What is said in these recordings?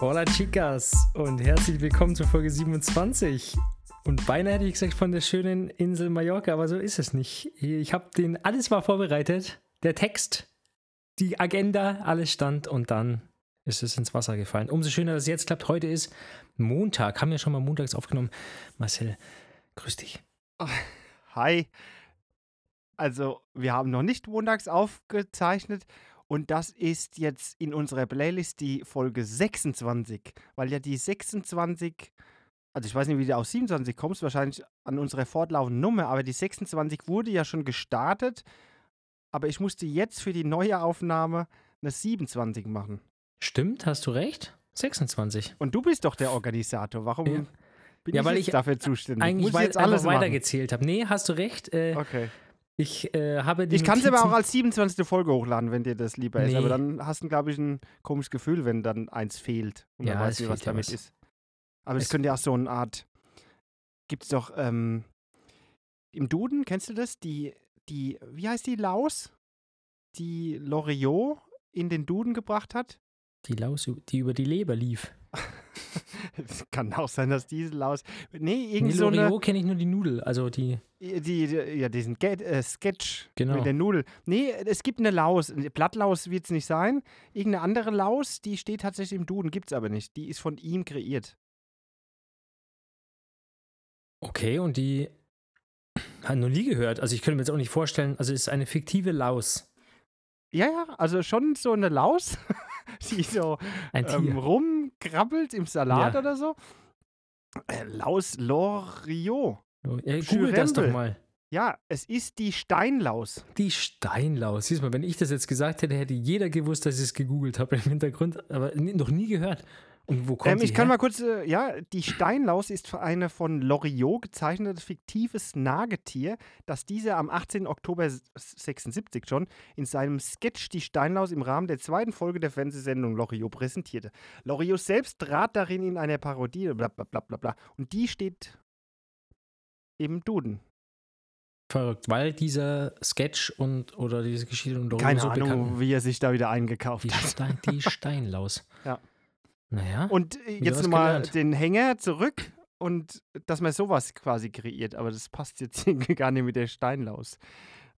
Hola Chicas und herzlich willkommen zur Folge 27. Und beinahe hätte ich gesagt von der schönen Insel Mallorca, aber so ist es nicht. Ich habe den, alles war vorbereitet, der Text, die Agenda, alles stand und dann ist es ins Wasser gefallen. Umso schöner, dass es jetzt klappt. Heute ist Montag, haben wir schon mal montags aufgenommen. Marcel, grüß dich. Hi. Also, wir haben noch nicht montags aufgezeichnet und das ist jetzt in unserer Playlist die Folge 26, weil ja die 26, also ich weiß nicht, wie du aus 27 kommst, wahrscheinlich an unserer fortlaufenden Nummer, aber die 26 wurde ja schon gestartet, aber ich musste jetzt für die neue Aufnahme eine 27 machen. Stimmt, hast du recht? 26. Und du bist doch der Organisator. Warum Ja. bin Ja, ich weil ich dafür zuständig? Eigentlich, Muss ich weil jetzt alles weitergezählt habe. Nee, hast du recht. Äh, Okay. Ich äh, habe die Ich kann es aber auch als 27. Folge hochladen, wenn dir das lieber ist. Nee. Aber dann hast du, glaube ich, ein komisches Gefühl, wenn dann eins fehlt. Und Ja, man weiß es nicht, was damit was. ist. Aber es Es- könnte ja auch so eine Art. Gibt es doch ähm, im Duden, kennst du das? Die, die, wie heißt die Laus? Die Loriot in den Duden gebracht hat? Die Laus, die über die Leber lief. Es kann auch sein, dass diese Laus. Nee, Nee, irgendwie so eine. Loriot kenne ich nur die Nudel. Also die. Die, die, ja, diesen Get, äh, Sketch Genau. mit der Nudel. Nee, es gibt eine Laus. Blattlaus wird es nicht sein. Irgendeine andere Laus, die steht tatsächlich im Duden, gibt es aber nicht. Die ist von ihm kreiert. Okay, und die. Hat noch nie gehört. Also ich könnte mir jetzt auch nicht vorstellen. Also es ist eine fiktive Laus. Ja, ja, also schon so eine Laus, die so Ein Tier. Rumkrabbelt im Salat Ja. oder so. Äh, Laus Loriot. ja, Google das doch mal. Ja, es ist die Steinlaus. Die Steinlaus. Siehst mal, wenn ich das jetzt gesagt hätte, hätte jeder gewusst, dass ich es gegoogelt habe im Hintergrund, aber noch nie gehört. Und wo kommt Ähm, ich kann her? mal kurz, äh, ja, die Steinlaus ist eine von Loriot gezeichnetes fiktives Nagetier, das dieser am 18. Oktober s- 76 schon in seinem Sketch Die Steinlaus im Rahmen der zweiten Folge der Fernsehsendung Loriot präsentierte. Loriot selbst trat darin in einer Parodie, bla bla bla bla bla. Und die steht im Duden. Verrückt, weil dieser Sketch und oder diese Geschichte und Keine so Ahnung, bekannt. wie er sich da wieder eingekauft Die, hat. Stein, die Steinlaus. Ja. Naja. Und äh, jetzt nochmal den Hänger zurück und dass man sowas quasi kreiert, aber das passt jetzt gar nicht mit der Steinlaus.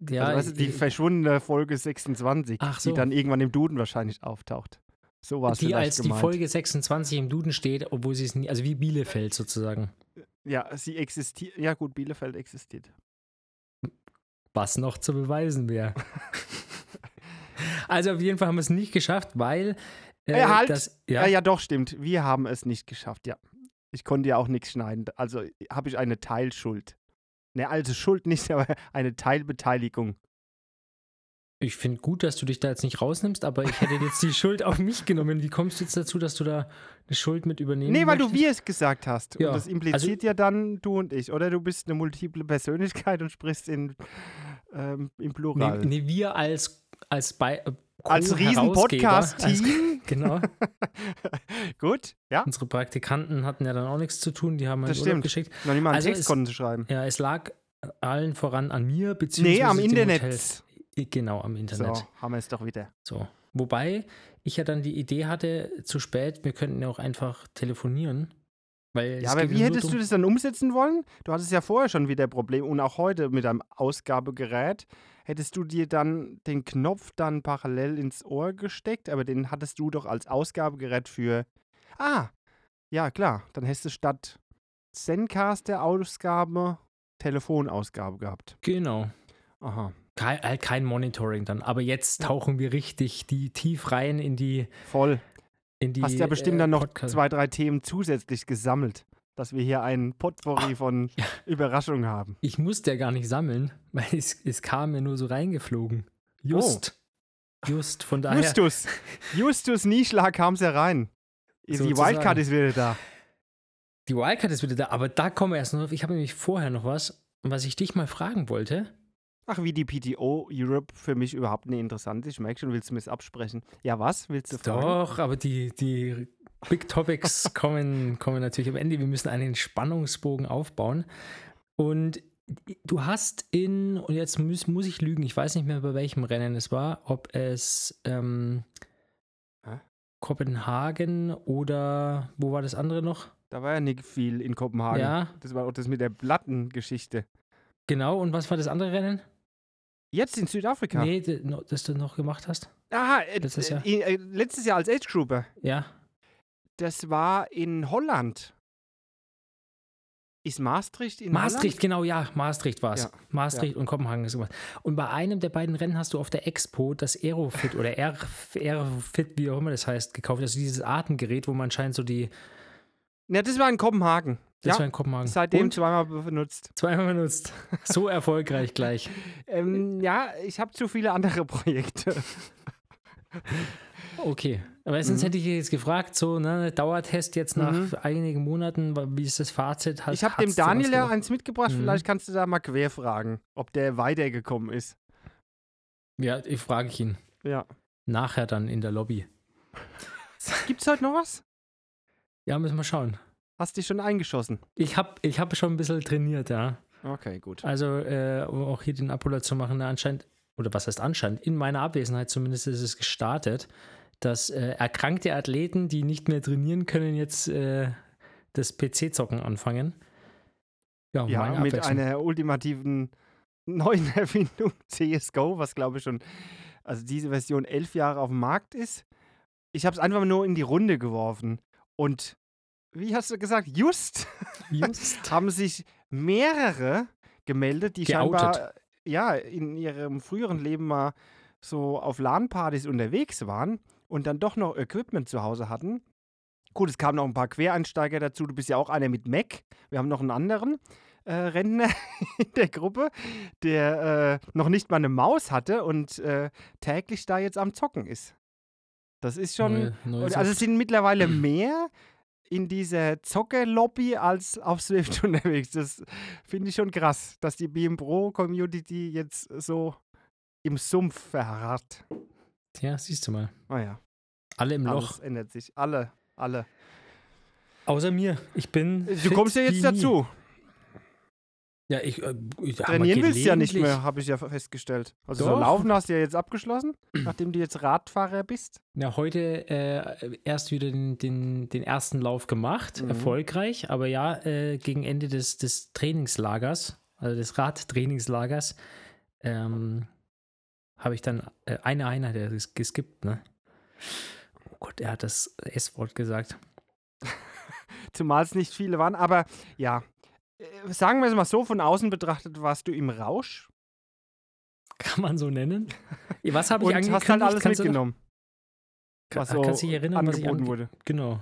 ja, also, weißt du, die ich- verschwundene Folge 26, Ach so. die dann irgendwann im Duden wahrscheinlich auftaucht. So war es die als die gemeint. Folge 26 im Duden steht, obwohl sie es nie, also wie Bielefeld sozusagen. Ja, sie existiert. Ja, gut, Bielefeld existiert. Was noch zu beweisen wäre. also auf jeden Fall haben wir es nicht geschafft, weil äh, Äh, halt! das, Ja. ja, ja, doch, stimmt. Wir haben es nicht geschafft, ja. Ich konnte ja auch nichts schneiden. Also habe ich eine Teilschuld. Ne, also Schuld nicht, aber eine Teilbeteiligung. ich finde gut, dass du dich da jetzt nicht rausnimmst, aber ich hätte jetzt die Schuld auf mich genommen. Wie kommst du jetzt dazu, dass du da eine Schuld mit übernehmen Nee, weil du möchtest? wir es gesagt hast. Ja, Und das impliziert also- ja dann du und ich. Oder du bist eine multiple Persönlichkeit und sprichst in, ähm, im Plural. Nee, nee, wir als als bei äh, Als Riesen-Podcast-Team. Genau. Gut, ja. Unsere Praktikanten hatten ja dann auch nichts zu tun, die haben Das halt Urlaub geschickt. Noch nicht mal einen Also Text es- konnten sie schreiben. Ja, es lag allen voran an mir, beziehungsweise Nee, am Internet. Hotel. Genau, am Internet. So, haben wir es doch wieder. So. Wobei ich ja dann die Idee hatte, zu spät, wir könnten ja auch einfach telefonieren. Weil Ja, aber wie hättest du das dann umsetzen wollen? Du hattest ja vorher schon wieder Probleme und auch heute mit deinem Ausgabegerät. Hättest du dir dann den Knopf dann parallel ins Ohr gesteckt, aber den hattest du doch als Ausgabegerät für. Ah, ja, klar. Dann hättest du statt Zencaster-Ausgabe Telefonausgabe gehabt. Genau. Aha, Kein, halt kein Monitoring dann. Aber jetzt tauchen wir richtig die tief rein in die. voll. Die Hast ja bestimmt äh, dann noch Podcast- zwei, drei Themen zusätzlich gesammelt, dass wir hier ein Potpourri von Überraschungen haben. Ich musste ja gar nicht sammeln, weil es, es kam mir nur so reingeflogen. Just. Just. Von daher. Justus. Justus Nieschlag kam es herein. Die Sozusagen. Wildcard ist wieder da. Die Wildcard ist wieder da, aber da kommen wir erst noch drauf. Ich habe nämlich vorher noch was, was ich dich mal fragen wollte. Ach, wie die PTO Europe für mich überhaupt nicht interessant ist. Ich merke schon, willst du mir das absprechen? Ja, was? Willst du fragen? Doch, aber die, die Big Topics kommen, kommen natürlich am Ende. Wir müssen einen Spannungsbogen aufbauen. Und du hast in, und jetzt muss, muss ich lügen, ich weiß nicht mehr, bei welchem Rennen es war, ob es ähm? Kopenhagen oder wo war das andere noch? Da war ja nicht viel in Kopenhagen. Ja, Das war auch das mit der Plattengeschichte. Genau. Und was war das andere Rennen? Jetzt in Südafrika. Nee, das du noch gemacht hast? Aha, äh, Letztes Jahr. äh, äh, letztes Jahr als Age Grouper. Ja. Das war in Holland. Ist Maastricht in Maastricht, genau, ja, Maastricht war es. Ja, Maastricht und Kopenhagen ist gemacht. Und bei einem der beiden Rennen hast du auf der Expo das Aerofit oder Aerofit, wie auch immer das heißt, gekauft. Also dieses Atemgerät, wo man scheint so die. Holland? Ja, das war in Kopenhagen. Das ja, war in Kopenhagen. seitdem Und zweimal benutzt. zweimal benutzt. So erfolgreich gleich. Ähm, ja, ich habe zu viele andere Projekte. Okay. Aber sonst Mhm. hätte ich jetzt gefragt, so, ne, Dauertest jetzt nach Mhm. einigen Monaten, wie ist das Fazit? Hat- Ich habe dem Daniel ja eins mitgebracht. Mhm. Vielleicht kannst du da mal quer fragen, ob der weitergekommen ist. Ja, ich frage ich ihn. Ja. Nachher dann in der Lobby. Gibt's heute noch was? Ja, müssen wir schauen. Hast dich schon eingeschossen? Ich habe ich hab schon ein bisschen trainiert, ja. Okay, gut. Also, äh, um auch hier den Apollo zu machen, ne, anscheinend, oder was heißt anscheinend, in meiner Abwesenheit zumindest ist es gestartet, dass äh, erkrankte Athleten, die nicht mehr trainieren können, jetzt äh, das PC-Zocken anfangen. Ja, Ja, mit einer ultimativen neuen Erfindung CSGO, was glaube ich schon, also diese Version elf Jahre auf dem Markt ist. Ich habe es einfach nur in die Runde geworfen. Und wie hast du gesagt, just Just. haben sich mehrere gemeldet, die Geoutet. scheinbar ja, in ihrem früheren Leben mal so auf LAN-Partys unterwegs waren und dann doch noch Equipment zu Hause hatten. Gut, es kamen noch ein paar Quereinsteiger dazu. Du bist ja auch einer mit Mac. Wir haben noch einen anderen äh, Rentner in der Gruppe, der äh, noch nicht mal eine Maus hatte und äh, täglich da jetzt am Zocken ist. Das ist schon. Neue Und also es sind mittlerweile mehr in dieser Zocker-Lobby als auf Swift unterwegs. Das finde ich schon krass, dass die BM Pro-Community jetzt so im Sumpf verharrt. ja, siehst du mal. Naja, Alle im alles Loch. ändert sich. Alle, alle. Außer mir. Ich bin. Du kommst ja jetzt wie nie. Ja, ich. Äh, ich Trainieren willst du ja nicht mehr, habe ich ja festgestellt. Also so. Laufen hast du ja jetzt abgeschlossen, nachdem du jetzt Radfahrer bist. Ja, heute äh, erst wieder den, den, den ersten Lauf gemacht, Mhm. erfolgreich, aber ja, äh, gegen Ende des, des Trainingslagers, also des Radtrainingslagers, ähm, habe ich dann äh, eine Einheit ges- geskippt, ne? Oh Gott, er hat das S-Wort gesagt. Zumal es nicht viele waren. Aber ja, sagen wir es mal so, von außen betrachtet warst du im Rausch Kann man so nennen? Was habe ich angekündigt? hast halt alles Kannst du noch- mitgenommen, Kann, was so kannst du dich erinnern, was ich ange wurde. Genau.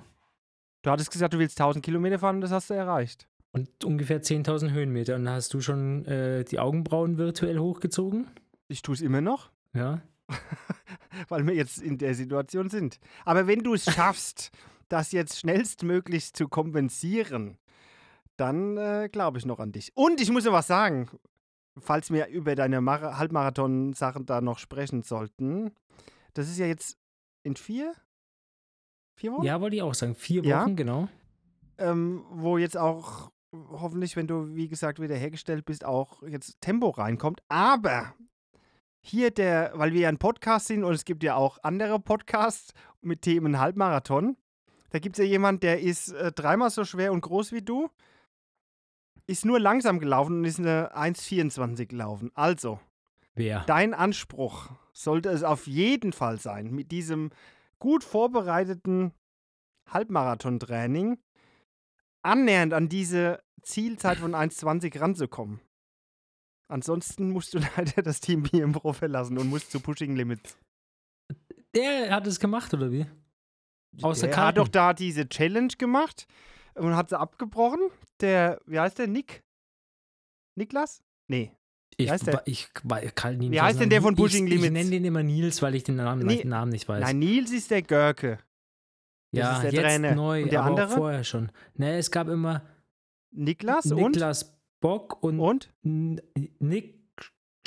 Du hattest gesagt, du willst 1000 Kilometer fahren und das hast du erreicht. Und ungefähr 10.000 Höhenmeter. Und hast du schon äh, die Augenbrauen virtuell hochgezogen? Ich tue es immer noch, Ja. weil wir jetzt in der Situation sind. Aber wenn du es schaffst, das jetzt schnellstmöglich zu kompensieren, dann äh, glaube ich noch an dich. Und ich muss noch was sagen, falls wir über deine Mar Halbmarathon-Sachen da noch sprechen sollten. Das ist ja jetzt in vier? Vier Wochen? Ja, wollte ich auch sagen. Vier Ja? Wochen, genau. ähm, wo jetzt auch hoffentlich, wenn du, wie gesagt, wieder hergestellt bist, auch jetzt Tempo reinkommt. Aber hier der, weil wir ja ein Podcast sind und es gibt ja auch andere Podcasts mit Themen Halbmarathon. Da gibt es ja jemand, der ist äh, dreimal so schwer und groß wie du, ist nur langsam gelaufen und ist eine 1,24 gelaufen. Also, Wer? dein Anspruch sollte es auf jeden Fall sein, mit diesem gut vorbereiteten Halbmarathon-Training annähernd an diese Zielzeit von 1,20 ranzukommen. Ansonsten musst du leider das Team BM Pro verlassen und musst zu Pushing Limits. Der hat es gemacht, oder wie? Aus der Er hat doch da diese Challenge gemacht und hat sie abgebrochen. Der, wie heißt der, Nick? Niklas? Nee. Ich, heißt der? ich, wa- kann ihn Wie heißt denn der von. Pushing ich, Ich Limits? nenne den immer Nils, weil ich den Namen, Nee. den Namen nicht weiß. Nein, Nils ist der Görke. das ja, ist der jetzt Trainer. neu, Und der aber andere? vorher schon. Ne, es gab immer Niklas Niklas Bock und, und? Nick Nick.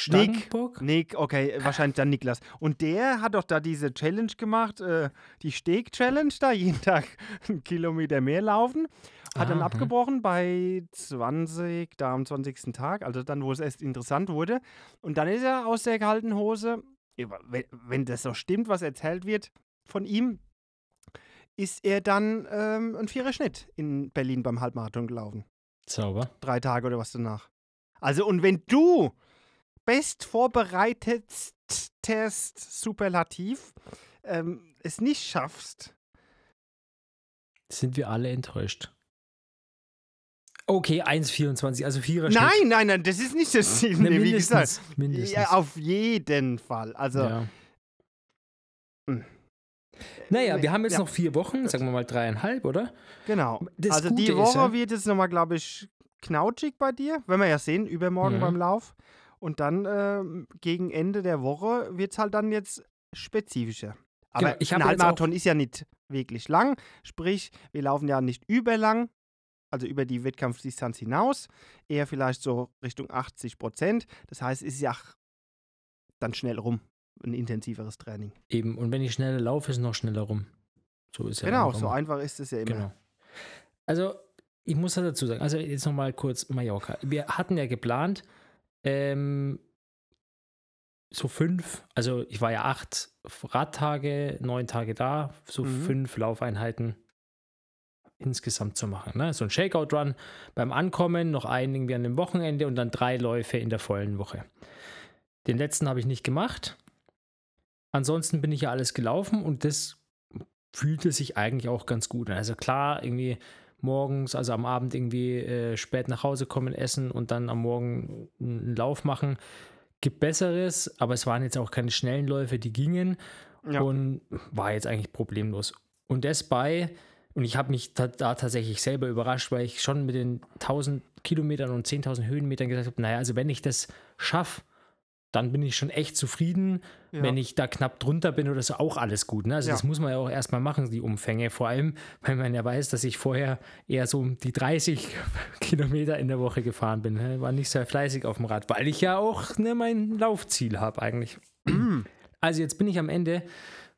Stangenbock. Nick, okay, wahrscheinlich dann Niklas. Und der hat doch da diese Challenge gemacht, äh, die Steg-Challenge da, jeden Tag einen Kilometer mehr laufen. Hat dann Aha. abgebrochen bei 20, da am 20. Tag, also dann, wo es erst interessant wurde. Und dann ist er aus der kalten Hose, wenn, wenn das so stimmt, was erzählt wird von ihm, ist er dann ähm, ein vierer Schnitt in Berlin beim Halbmarathon gelaufen. Sauber. Drei Tage oder was danach. Also, und wenn du best vorbereitetest Superlativ ähm, es nicht schaffst, Sind wir alle enttäuscht. Okay, 1,24, also Vierer Nein, nein, nein, das ist nicht das Ziel. Ne, nee, wie mindestens. gesagt. mindestens. Ja, auf jeden Fall. Also, ja. Hm. Naja, wir haben jetzt ja. noch vier Wochen, sagen wir mal dreieinhalb, oder? genau. Das also Gute die ist Woche ja- wird es nochmal, glaube ich, knautschig bei dir. Werden wir ja sehen, übermorgen Mhm. beim Lauf. Und dann ähm, gegen Ende der Woche wird es halt dann jetzt spezifischer. Aber Genau, ich ein jetzt Halbmarathon ist ja nicht wirklich lang. Sprich, wir laufen ja nicht überlang, also über die Wettkampfdistanz hinaus. Eher vielleicht so Richtung 80 Prozent. Das heißt, es ist ja dann schnell rum. Ein intensiveres Training. Eben, und wenn ich schneller laufe, ist es noch schneller rum. So ist ja genau, so einfach ist es ja immer. Genau. Also, ich muss da dazu sagen, also jetzt nochmal kurz Mallorca. Wir hatten ja geplant, ähm, so fünf, also ich war ja acht Radtage, neun Tage da, so Mhm. fünf Laufeinheiten insgesamt zu machen. Ne? So ein Shakeout-Run beim Ankommen, noch einen irgendwie an dem Wochenende und dann drei Läufe in der vollen Woche. Den letzten habe ich nicht gemacht. Ansonsten bin ich ja alles gelaufen und das fühlte sich eigentlich auch ganz gut an. Also klar, irgendwie morgens, also am Abend irgendwie äh, spät nach Hause kommen, essen und dann am Morgen einen Lauf machen. Gibt Besseres, aber es waren jetzt auch keine schnellen Läufe, die gingen Ja. und war jetzt eigentlich problemlos. Und das bei, und ich habe mich da, da tatsächlich selber überrascht, weil ich schon mit den 1000 Kilometern und 10.000 Höhenmetern gesagt habe, naja, also wenn ich das schaffe, dann bin ich schon echt zufrieden. Ja. Wenn ich da knapp drunter bin oder so, auch alles gut. Ne? Also Ja. das muss man ja auch erstmal machen, die Umfänge. Vor allem, weil man ja weiß, dass ich vorher eher so um die 30 Kilometer in der Woche gefahren bin. Ne? War nicht sehr fleißig auf dem Rad, weil ich ja auch ne, mein Laufziel habe eigentlich. Also jetzt bin ich am Ende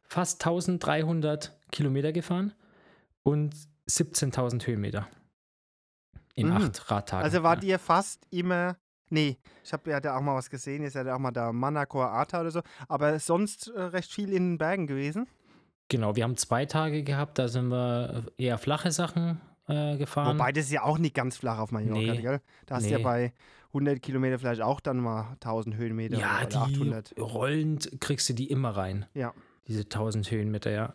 fast 1300 Kilometer gefahren und 17.000 Höhenmeter in Mhm. acht Radtagen. Also war ja. dir fast immer. Nee, ich habe ja da auch mal was gesehen. Ihr seid ja auch mal da Manacor Ata oder so. Aber sonst äh, recht viel in den Bergen gewesen. Genau, wir haben zwei Tage gehabt, da sind wir eher flache Sachen äh, gefahren. Wobei das ist ja auch nicht ganz flach auf Mallorca, Nee. gell? Da hast du ja Nee. bei 100 Kilometer vielleicht auch dann mal 1000 Höhenmeter ja, oder die 800. rollend kriegst du die immer rein. Ja. Diese 1000 Höhenmeter, ja.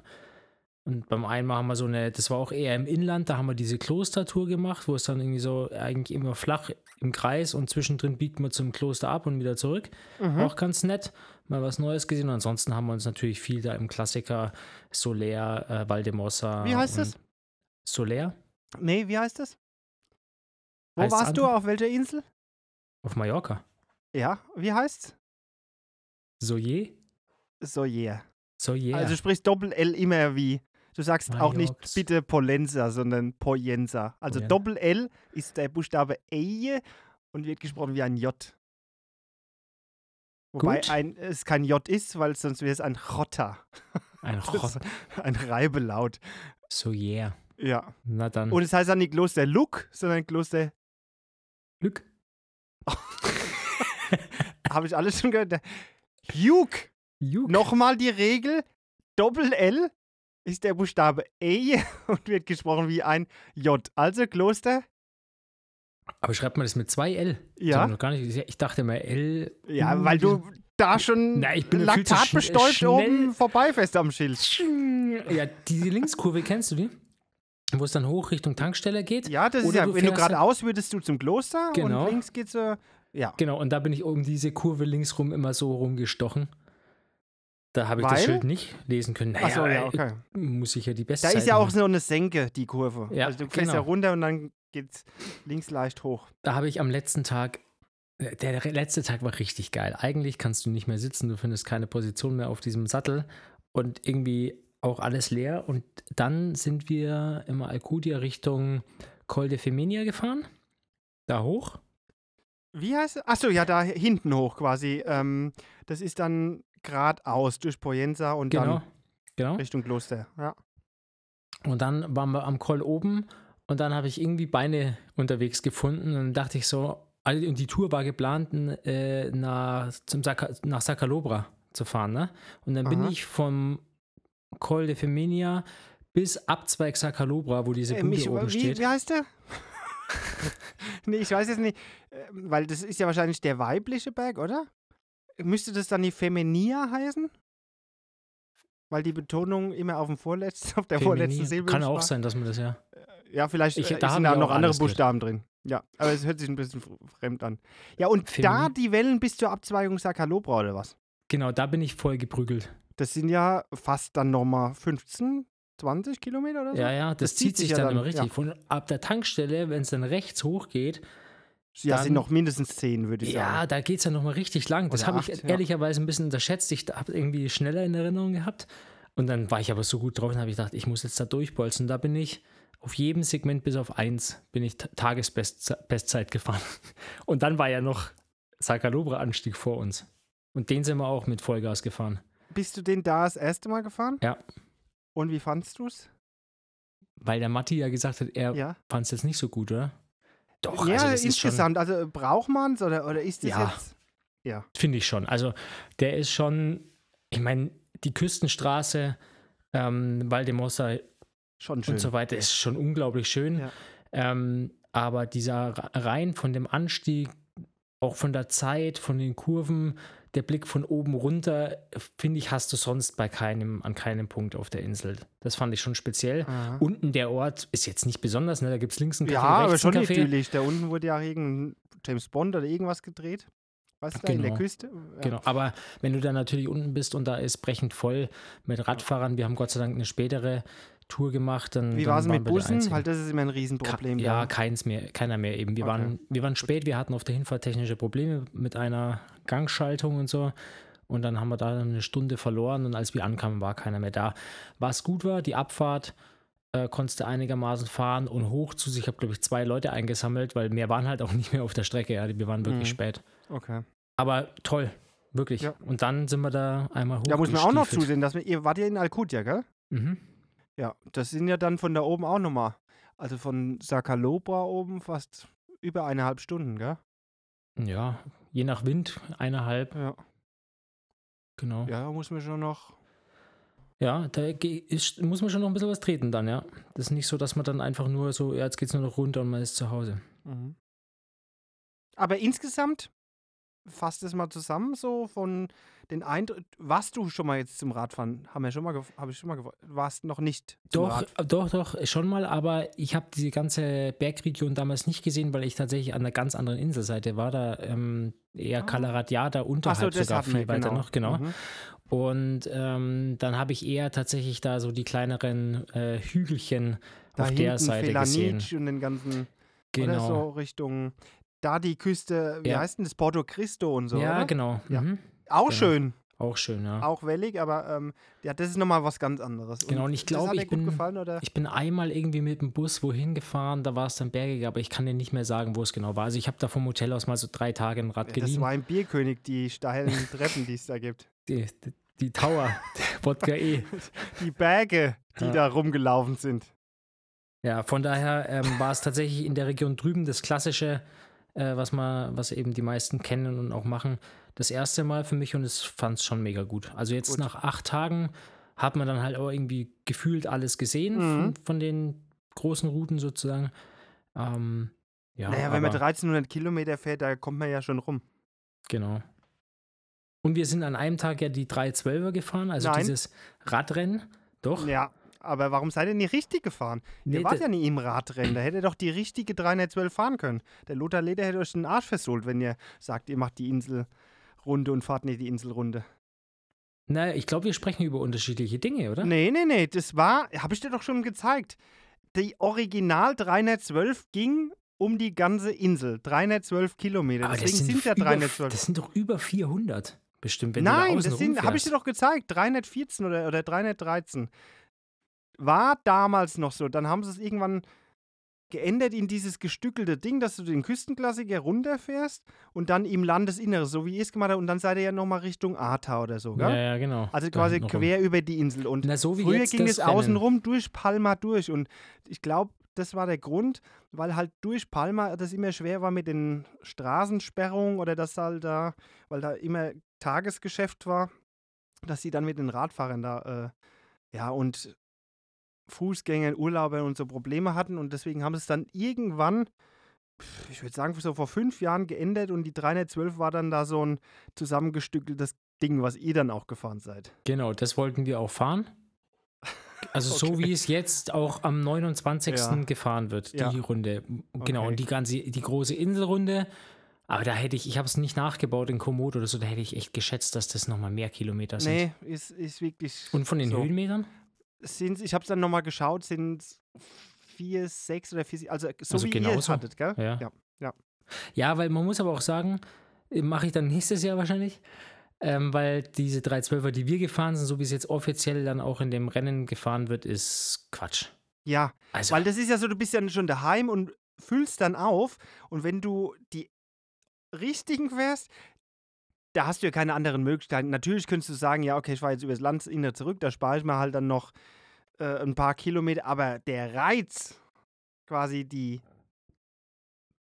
Und beim einen haben wir so eine, das war auch eher im Inland, da haben wir diese Klostertour gemacht, wo es dann irgendwie so eigentlich immer flach im Kreis und zwischendrin biegt man zum Kloster ab und wieder zurück. Mhm. Auch ganz nett, mal was Neues gesehen. Und ansonsten haben wir uns natürlich viel da im Klassiker Soler, äh, Valdemossa. Wie heißt das? Soler Nee, wie heißt das? Wo Heißt's warst du? Auf welcher Insel? auf Mallorca. Ja, wie heißt's? Soyer? Soyer. Soyer. Also sprichst Doppel-L immer wie. Du sagst auch nicht bitte Polenza, sondern Poyenza. Also Poyen- Doppel-L ist der Buchstabe E und wird gesprochen wie ein J. Wobei Gut. ein, es kein J ist, weil sonst wäre es ein Chotta. ein ist ein Reibelaut. Soyer. Ja. Na dann. Und es heißt dann nicht Kloster Luck, sondern Kloster, Glück. habe ich alles schon gehört. Juk. Juk. Nochmal die Regel: Doppel-L ist der Buchstabe E und wird gesprochen wie ein J. Also Kloster, Aber schreibt man das mit zwei L? Ja. Noch gar nicht, ich dachte mal L. ja, U, weil du da schon Na, ich bin ja viel zu Laktat schn- bestäubt schnell. oben vorbei fest am Schild. Ja, diese Linkskurve, kennst du die? Wo es dann hoch Richtung Tankstelle geht? Ja, das ist Oder ja, du wenn du geradeaus würdest du zum Kloster Genau. und links geht's äh, ja. Genau, und da bin ich um diese Kurve links rum immer so rumgestochen. Da habe ich das Weil? Schild nicht lesen können. Naja, Achso, ja, okay. Muss ich ja die beste Da ist ja auch so eine Senke, die Kurve. Ja, also du fährst ja genau. runter und dann geht's links leicht hoch. Da habe ich am letzten Tag, äh, der letzte Tag war richtig geil. Eigentlich kannst du nicht mehr sitzen, du findest keine Position mehr auf diesem Sattel und irgendwie auch alles leer. Und dann sind wir immer Alcudia Richtung Col de Femenia gefahren. Da hoch. Wie heißt es? Achso, ja, da hinten hoch quasi. Ähm, das ist dann geradeaus durch Poyenza und Genau. dann Genau. Richtung Kloster. Ja. Und dann waren wir am Col oben und dann habe ich irgendwie Beine unterwegs gefunden und dachte ich so, also- und die Tour war geplant, äh, nach, zum Saka, nach Sacalobra zu fahren. Ne? Und dann bin Aha. ich vom Col de Femenia bis Abzweig Sakalobra, wo diese Ähm, Bude ich, oben wie, steht. wie heißt der? nee, ich weiß jetzt nicht, äh, weil das ist ja wahrscheinlich der weibliche Berg, oder? Müsste das dann die Feminia heißen? Weil die Betonung immer auf dem vorletzten, auf der vorletzten Feminin. Silbe Kann auch war. sein, dass man das ja. Ja, vielleicht Ich- äh, da sind da noch andere. Buchstaben drin. Ja, aber es hört sich ein bisschen fr- fremd an. Ja, und da Feminin. die Wellen bis zur Abzweigung Sakalobra oder was? Genau, da bin ich voll geprügelt. Das sind ja fast dann nochmal 15, 20 Kilometer oder so? Ja, ja, das, zieht sich ja dann, dann, immer richtig. ja. Von ab der Tankstelle, wenn es dann rechts hochgeht, Ja, dann- sind noch mindestens 10, würde ich ja, sagen. da geht es ja nochmal richtig lang. Das habe ich ja. ehrlicherweise ein bisschen unterschätzt. Ich habe irgendwie schneller in Erinnerung gehabt. Und dann war ich aber so gut drauf und habe ich gedacht, ich muss jetzt da durchbolzen. Da bin ich auf jedem Segment bis auf eins bin ich Ta- Tagesbestzeit gefahren. Und dann war ja noch Sakalobra-Anstieg vor uns. Und den sind wir auch mit Vollgas gefahren. Bist du den da das erste Mal gefahren? Ja. Und wie fandst du es? Weil der Matti ja gesagt hat, er Ja. fand es jetzt nicht so gut, oder? Doch, ja, also das ist schon, insgesamt. Also braucht man es oder, oder ist das Ja. jetzt. Ja. Finde ich schon. Also der ist schon, ich meine, die Küstenstraße, ähm, Valdemossa Schon schön. und so weiter ist schon unglaublich schön. Ja. Ähm, aber dieser rein von dem Anstieg, auch von der Zeit, von den Kurven, der Blick von oben runter, finde ich, hast du sonst bei keinem, an keinem Punkt auf der Insel. Das fand ich schon speziell. Aha. Unten der Ort ist jetzt nicht besonders, ne? da gibt es links einen Café, Ja, aber schon Café. idyllisch. Da unten wurde ja irgendein James Bond oder irgendwas gedreht. Weißt du, da in der Genau. Küste? Ja. Genau, aber wenn du dann natürlich unten bist und da ist brechend voll mit Radfahrern, wir haben Gott sei Dank eine spätere Tour gemacht. Dann, Wie war es mit Bussen? Weil das ist immer ein Riesenproblem. Ka- ja, keins mehr, keiner mehr eben. Wir, Okay. waren, wir waren spät, wir hatten auf der Hinfahrt technische Probleme mit einer Gangschaltung und so. Und dann haben wir da eine Stunde verloren und als wir ankamen, war keiner mehr da. Was gut war, die Abfahrt äh, konntest du einigermaßen fahren und hoch zu sich. Ich habe, glaube ich, zwei Leute eingesammelt, weil mehr waren halt auch nicht mehr auf der Strecke. Ja. Wir waren wirklich Mhm. spät. Okay. Aber toll, wirklich. Ja. Und dann sind wir da einmal hoch. Da muss man auch noch zusehen, dass wir, ihr wart ja in Alcudia, gell? Mhm. Ja, das sind ja dann von da oben auch nochmal. Also von Sakalobra oben fast über eineinhalb Stunden, gell? Ja, je nach Wind, eineinhalb, Ja. genau. Ja, Ja, da muss man schon noch. da ge- ist, muss man schon noch ein bisschen was treten dann, ja. Das ist nicht so, dass man dann einfach nur so, ja, jetzt geht's nur noch runter und man ist zu Hause. Mhm. Aber insgesamt, fasst es mal zusammen, so von den Eindrücken. Warst du schon mal jetzt zum Radfahren? Haben wir schon mal, habe ich schon mal gefragt. Warst noch nicht Doch, äh, doch, doch, schon mal, aber ich habe diese ganze Bergregion damals nicht gesehen, weil ich tatsächlich an einer ganz anderen Inselseite war, da ähm, eher Ah. So, unterhalb das sogar viel wir, weiter genau. noch, genau. Mhm. Und ähm, dann habe ich eher tatsächlich da so die kleineren äh, Hügelchen Da auf der Seite gesehen. Felanitsch und den ganzen. Genau. Oder so Richtung. Da die Küste, wie Ja. heißt denn das? Porto Cristo und so. ja, oder? genau. Ja. Mhm. Auch genau. schön. Auch schön, ja. Auch wellig, aber ähm, ja, das ist nochmal was ganz anderes. Genau, und ich das glaube, ich bin- gefallen? Ich bin einmal irgendwie mit dem Bus wohin gefahren, da war es dann bergig, aber ich kann dir nicht mehr sagen, wo es genau war. Also ich habe da vom Hotel aus mal so drei Tage ein Rad Ja, das geliehen. war im Bierkönig, die steilen Treppen, die es da gibt. Die, die, die Tower, Wodka E. Die Berge, die Ja. da rumgelaufen sind. Ja, von daher ähm, war es tatsächlich in der Region drüben das klassische, äh, was man, was eben die meisten kennen und auch machen, das erste Mal für mich und ich fand es schon mega gut. Also jetzt Gut. nach acht Tagen hat man dann halt auch irgendwie gefühlt alles gesehen Mhm. von, von den großen Routen sozusagen. Ähm, ja, naja, wenn man aber- 1300 Kilometer fährt, da kommt man ja schon rum. Genau. Und wir sind an einem Tag ja die 312er gefahren, also Nein. dieses Radrennen. Doch? Ja, aber warum seid ihr nicht richtig gefahren? ihr Nee, wart ja nie im Radrennen. Da hätte ihr doch die richtige 312 fahren können. Der Lothar Leder hätte euch den Arsch versohlt, wenn ihr sagt, ihr macht die Inselrunde und fahrt nicht die Inselrunde. Naja, ich glaube, wir sprechen über unterschiedliche Dinge, oder? Nee, nee, nee, das war, habe ich dir doch schon gezeigt. Die Original 312 ging um die ganze Insel. 312 Kilometer. Aber das Deswegen sind ja über, 312. Das sind doch über 400 bestimmt, wenn du da Nein, das sind, habe ich dir doch gezeigt. 314 oder, oder 313. War damals noch so. Dann haben sie es irgendwann geändert in dieses gestückelte Ding, dass du den Küstenklassiker runterfährst und dann im Landesinnere, so wie ihr es gemacht habt, und dann seid ihr ja nochmal Richtung Aarta oder so, gell? Ja, ja, genau. Also quasi noch rum. quer über die Insel. Und Na, so wie früher ging es außen Rennen. rum durch Palma durch. Und ich glaube, das war der Grund, weil halt durch Palma das immer schwer war mit den Straßensperrungen oder dass halt da, weil da immer Tagesgeschäft war, dass sie dann mit den Radfahrern da, äh, ja, und Fußgängern, Urlaubern und so Probleme hatten und deswegen haben sie es dann irgendwann, ich würde sagen, so vor fünf Jahren geändert und die 312 war dann da so ein zusammengestückeltes Ding, was ihr dann auch gefahren seid. Genau, das wollten wir auch fahren. Also so Okay. wie es jetzt auch am 29. Ja. gefahren wird, die Ja. Runde. Genau, Okay. und die ganze, die große Inselrunde. Aber da hätte ich, ich habe es nicht nachgebaut in Komoot oder so, da hätte ich echt geschätzt, dass das nochmal mehr Kilometer sind. Nee, ist, ist wirklich. Und von den so. Höhenmetern? Sind's, ich habe es dann nochmal geschaut, sind vier, sechs oder vier, also so Also wie ihr es genauso. hattet, gell? Ja. ja. Ja, weil man muss aber auch sagen, mache ich dann nächstes Jahr wahrscheinlich, ähm, weil diese 312er, die wir gefahren sind, so wie es jetzt offiziell dann auch in dem Rennen gefahren wird, ist Quatsch. Ja, Also, weil das ist ja so, du bist ja schon daheim und füllst dann auf und wenn du die richtigen fährst, da hast du ja keine anderen Möglichkeiten. Natürlich könntest du sagen, ja, okay, ich fahre jetzt übers Landesinnere zurück, da spare ich mir halt dann noch äh, ein paar Kilometer, aber der Reiz, quasi die,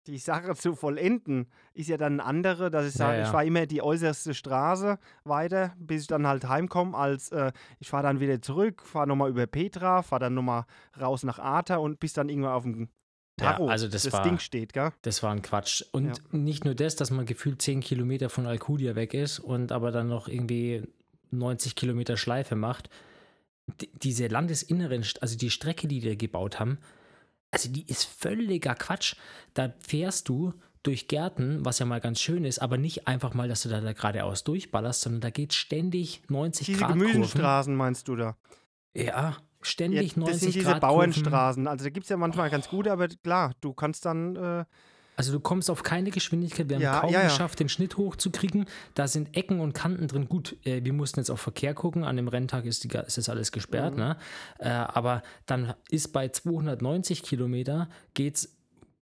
die Sache zu vollenden, ist ja dann ein anderer, dass ich Ja, sage, ja. ich fahre immer die äußerste Straße weiter, bis ich dann halt heimkomme, als äh, ich fahre dann wieder zurück, fahre nochmal über Petra, fahre dann nochmal raus nach Arta und bis dann irgendwann auf dem Ja, Tacho also das war- Ding steht, gell? das war ein Quatsch. Und nicht nur das, dass man gefühlt 10 Kilometer von Alcudia weg ist und aber dann noch irgendwie 90 Kilometer Schleife macht. D diese landesinneren, also die Strecke, die die da gebaut haben, also die ist völliger Quatsch. Da fährst du durch Gärten, was ja mal ganz schön ist, aber nicht einfach mal, dass du da, da geradeaus durchballerst, sondern da geht ständig 90 Diese Grad Kurven. Gemüsenstraßen meinst du da? Ja, Ja, ständig das 90 sind diese Grad. Bauernstraßen. Also da gibt es ja manchmal ganz gute, aber klar, du kannst dann, äh, Also du kommst auf keine Geschwindigkeit. Wir haben Ja, kaum ja, ja. geschafft, den Schnitt hochzukriegen. Da sind Ecken und Kanten drin. Gut, äh, wir mussten jetzt auf Verkehr gucken. An dem Renntag ist, die, ist das alles gesperrt. Mhm. Ne? Äh, aber dann ist bei 290 Kilometer geht's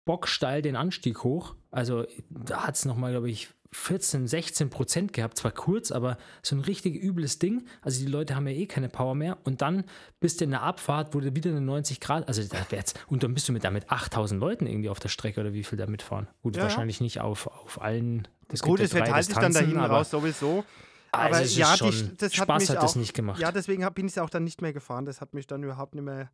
bocksteil den Anstieg hoch. Also da hat es nochmal, glaube ich, 14, 16 Prozent gehabt. Zwar kurz, aber so ein richtig übles Ding. Also die Leute haben ja eh keine Power mehr. Und dann bist du in der Abfahrt, wo du wieder eine 90 Grad, also da wär's, und dann bist du mit damit 8000 Leuten irgendwie auf der Strecke oder wie viel da mitfahren. Gut, Ja, ja. wahrscheinlich nicht auf, auf allen. Es gut, es verteilt sich dann da hinten raus sowieso. also aber es ist ja, die- das hat Spaß mich hat das auch- nicht gemacht. Ja, deswegen bin ich auch dann nicht mehr gefahren. Das hat mich dann überhaupt nicht mehr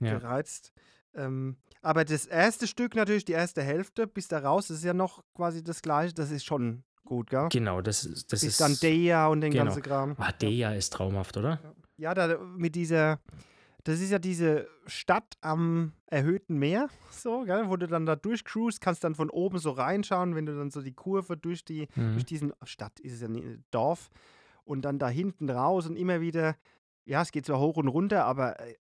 Ja. gereizt. Ähm, aber das erste Stück natürlich, die erste Hälfte, bis da raus, ist ja noch quasi das gleiche. Das ist schon gut, gell? genau, das, ist- das bis ist. dann Deja und den genau. ganzen Kram. Ah, Deja ist traumhaft, oder? Ja, da mit dieser, das ist ja diese Stadt am erhöhten Meer, so, gell, wo du dann da durchcruist, kannst dann von oben so reinschauen, wenn du dann so die Kurve durch die, Mhm. durch diesen, Stadt ist es ja nicht, Dorf, und dann da hinten raus und immer wieder, ja, es geht zwar hoch und runter, aber äh,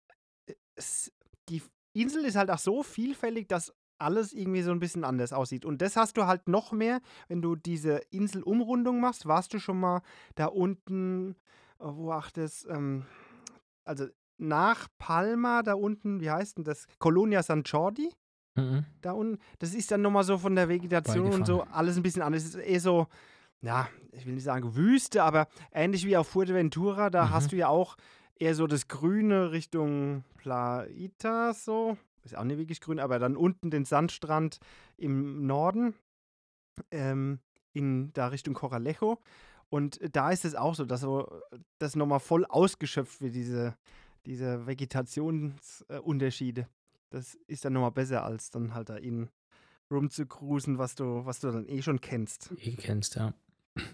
es, die Insel ist halt auch so vielfältig, dass alles irgendwie so ein bisschen anders aussieht. Und das hast du halt noch mehr, wenn du diese Inselumrundung machst. Warst du schon mal da unten, äh, wo ach das, ähm, also nach Palma da unten, wie heißt denn das? Colonia San Jordi? Mhm. da unten, das ist dann nochmal so von der Vegetation und so alles ein bisschen anders. Es ist eher so, ja, ich will nicht sagen Wüste, aber ähnlich wie auf Fuerteventura, da Mhm. hast du ja auch eher so das Grüne Richtung Plaita, so. Ist auch nicht wirklich grün, aber dann unten den Sandstrand im Norden, ähm, in da Richtung Coralejo. Und da ist es auch so, dass so das nochmal voll ausgeschöpft wird, diese, diese Vegetationsunterschiede. Das ist dann nochmal besser, als dann halt da in rumzucruisen, was du, was du dann eh schon kennst. Eh kennst, ja.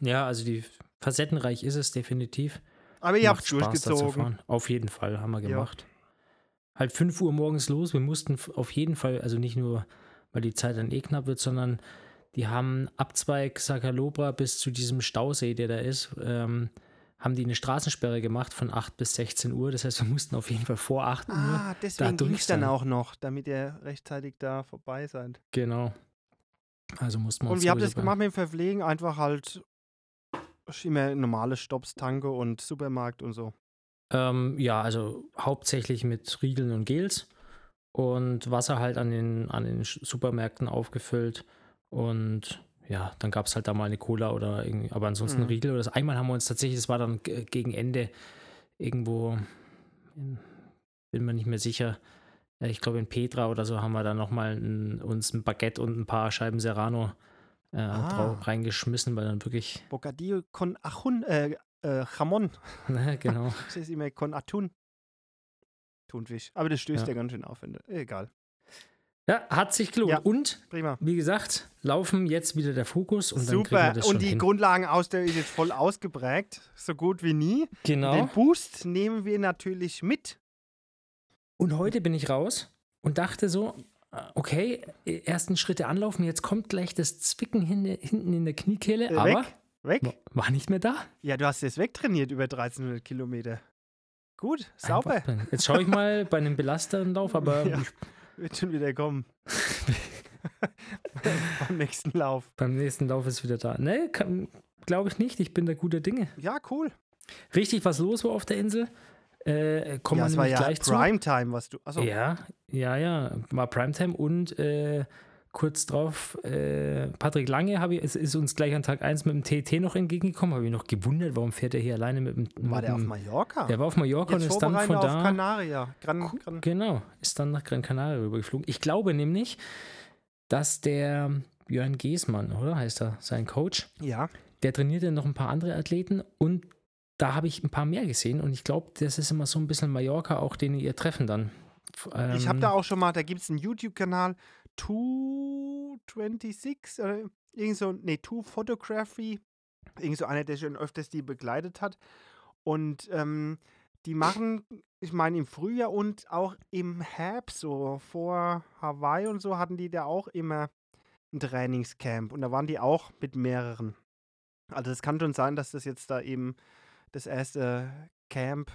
Ja, also die facettenreich ist es definitiv. Aber ihr habt da durchgezogen. Auf jeden Fall, haben wir Ja. gemacht. Halt 5 Uhr morgens los. Wir mussten auf jeden Fall, also nicht nur, weil die Zeit dann eh knapp wird, sondern die haben Abzweig Sakalobra bis zu diesem Stausee, der da ist, ähm, haben die eine Straßensperre gemacht von 8 bis 16 Uhr. Das heißt, wir mussten auf jeden Fall vor 8 Uhr. Ah, deswegen durch ging es dann auch noch, damit ihr rechtzeitig da vorbei seid. Genau. Also mussten wir Und wie habt ihr das gemacht mit dem Verpflegen? Einfach halt immer normale Stops, Tanke und Supermarkt und so. Ähm, ja, also hauptsächlich mit Riegeln und Gels und Wasser halt an den, an den Supermärkten aufgefüllt. Und ja, dann gab es halt da mal eine Cola oder irgendwie, aber ansonsten Mhm. Riegel oder das. Einmal haben wir uns tatsächlich, das war dann gegen Ende irgendwo, in, bin mir nicht mehr sicher. äh, Ich glaube in Petra oder so haben wir dann nochmal uns ein Baguette und ein paar Scheiben Serrano äh, Ah. drau- reingeschmissen, weil dann wirklich, Bocadillo con Achun, äh, äh, Jamon. ne, genau. Das ist immer con Atun. Thunfisch. Aber das stößt ja, Ja. ganz schön auf. Wenn du, egal. Ja, hat sich gelohnt. Ja. Und, Prima. wie gesagt, laufen jetzt wieder der Fokus und dann kriegen wir Super. das Und die hin. Grundlagenausdauer ist jetzt voll ausgeprägt. So gut wie nie. Genau. Den Boost nehmen wir natürlich mit. Und heute bin ich raus und dachte so, okay, ersten Schritte anlaufen, jetzt kommt gleich das Zwicken hin, hinten in der Kniekehle, Äh, aber weg. Weg. wa- war nicht mehr da. Ja, du hast jetzt wegtrainiert über 1300 Kilometer. Gut, sauber. Einfach. Jetzt schaue ich mal bei einem belasteren Lauf, aber Ja. ich, Wird schon wieder kommen. Beim nächsten Lauf. beim nächsten Lauf ist wieder da. Ne, glaube ich nicht. Ich bin da guter Dinge. Ja, cool. Richtig, was los war auf der Insel. Äh, kommen ja, es war ja gleich zu. Primetime, was du. Also, Ja, ja, ja, war Primetime und äh, kurz drauf, äh, Patrick Lange habe ich, es ist uns gleich an Tag 1 mit dem TT noch entgegengekommen, habe ich noch gewundert, warum fährt er hier alleine mit dem. war mit der auf Mallorca? Der war auf Mallorca Jetzt und ist dann von auf da. Kanaria. Gran, Gran, Genau, ist dann nach Gran Canaria rübergeflogen. Ich glaube nämlich, dass der Björn Geßmann, oder heißt er, sein Coach, ja, der trainiert ja noch ein paar andere Athleten und da habe ich ein paar mehr gesehen und ich glaube, das ist immer so ein bisschen Mallorca, auch den ihr treffen dann. ich habe Ähm, da auch schon mal, da gibt es einen YouTube-Kanal, 226 oder irgend so, nee, 2 Photography, irgend so einer, der schon öfters die begleitet hat. Und ähm, die machen, ich meine, im Frühjahr und auch im Herbst, so vor Hawaii und so, hatten die da auch immer ein Trainingscamp. Und da waren die auch mit mehreren. Also es kann schon sein, dass das jetzt da eben das erste Camp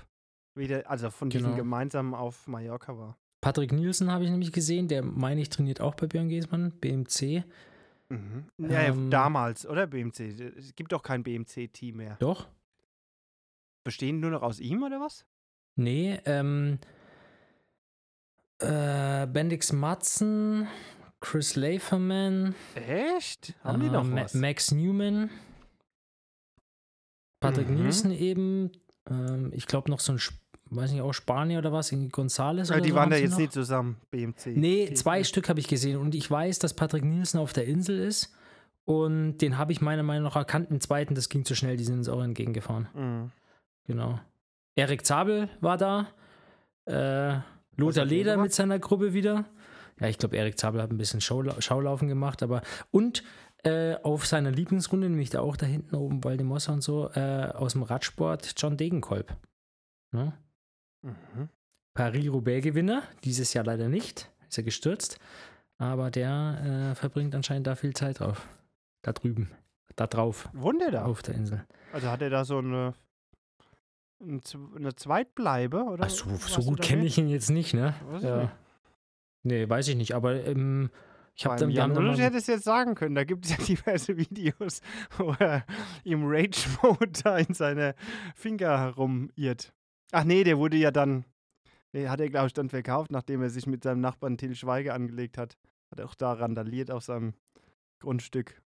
wieder, also von Genau. gemeinsamen auf Mallorca war. Patrick Nielsen habe ich nämlich gesehen, der meine ich trainiert auch bei Björn Geßmann, BMC. Mhm. Ja, ja, Ähm, damals, oder BMC? Es gibt doch kein BMC-Team mehr. Doch? Bestehen nur noch aus ihm oder was? Nee, ähm, äh, Bendix Matzen, Chris Laferman, Echt? Haben die äh, noch Ma was? Max Newman, Patrick Mhm. Nielsen eben, ähm, ich glaube noch so ein, weiß nicht, auch Spanier oder was, irgendwie Gonzales Ja, die so waren da jetzt noch. nicht zusammen, BMC. Nee, zwei Stück habe ich gesehen und ich weiß, dass Patrick Nielsen auf der Insel ist und den habe ich meiner Meinung nach erkannt. Den zweiten, das ging zu schnell, die sind uns auch entgegengefahren. Mhm. Genau. Erik Zabel war da. Äh, Lothar Leder mit seiner Gruppe wieder. Ja, ich glaube, Erik Zabel hat ein bisschen Schaula Schaulaufen gemacht, aber und äh, auf seiner Lieblingsrunde, nämlich da auch da hinten oben Waldemosser und so, äh, aus dem Radsport John Degenkolb. Ne? Mhm. Paris-Roubaix-Gewinner, dieses Jahr leider nicht, ist er gestürzt, aber der äh, verbringt anscheinend da viel Zeit drauf. Da drüben, da drauf, Wohnt der da? auf der Insel. Also hat er da so eine, eine Zweitbleibe? Oder Ach, so, so gut kenne ich ihn jetzt nicht, ne? Weiß Ja. nicht. Nee, weiß ich nicht, aber ähm, ich habe dann, Jan haben dann Ulrich mal, hätte es jetzt sagen können. Da gibt es ja diverse Videos, wo er im Rage-Mode da in seine Finger herumirrt. Ach nee, der wurde ja dann, nee, hat er glaube ich dann verkauft, nachdem er sich mit seinem Nachbarn Till Schweiger angelegt hat. Hat er auch da randaliert auf seinem Grundstück.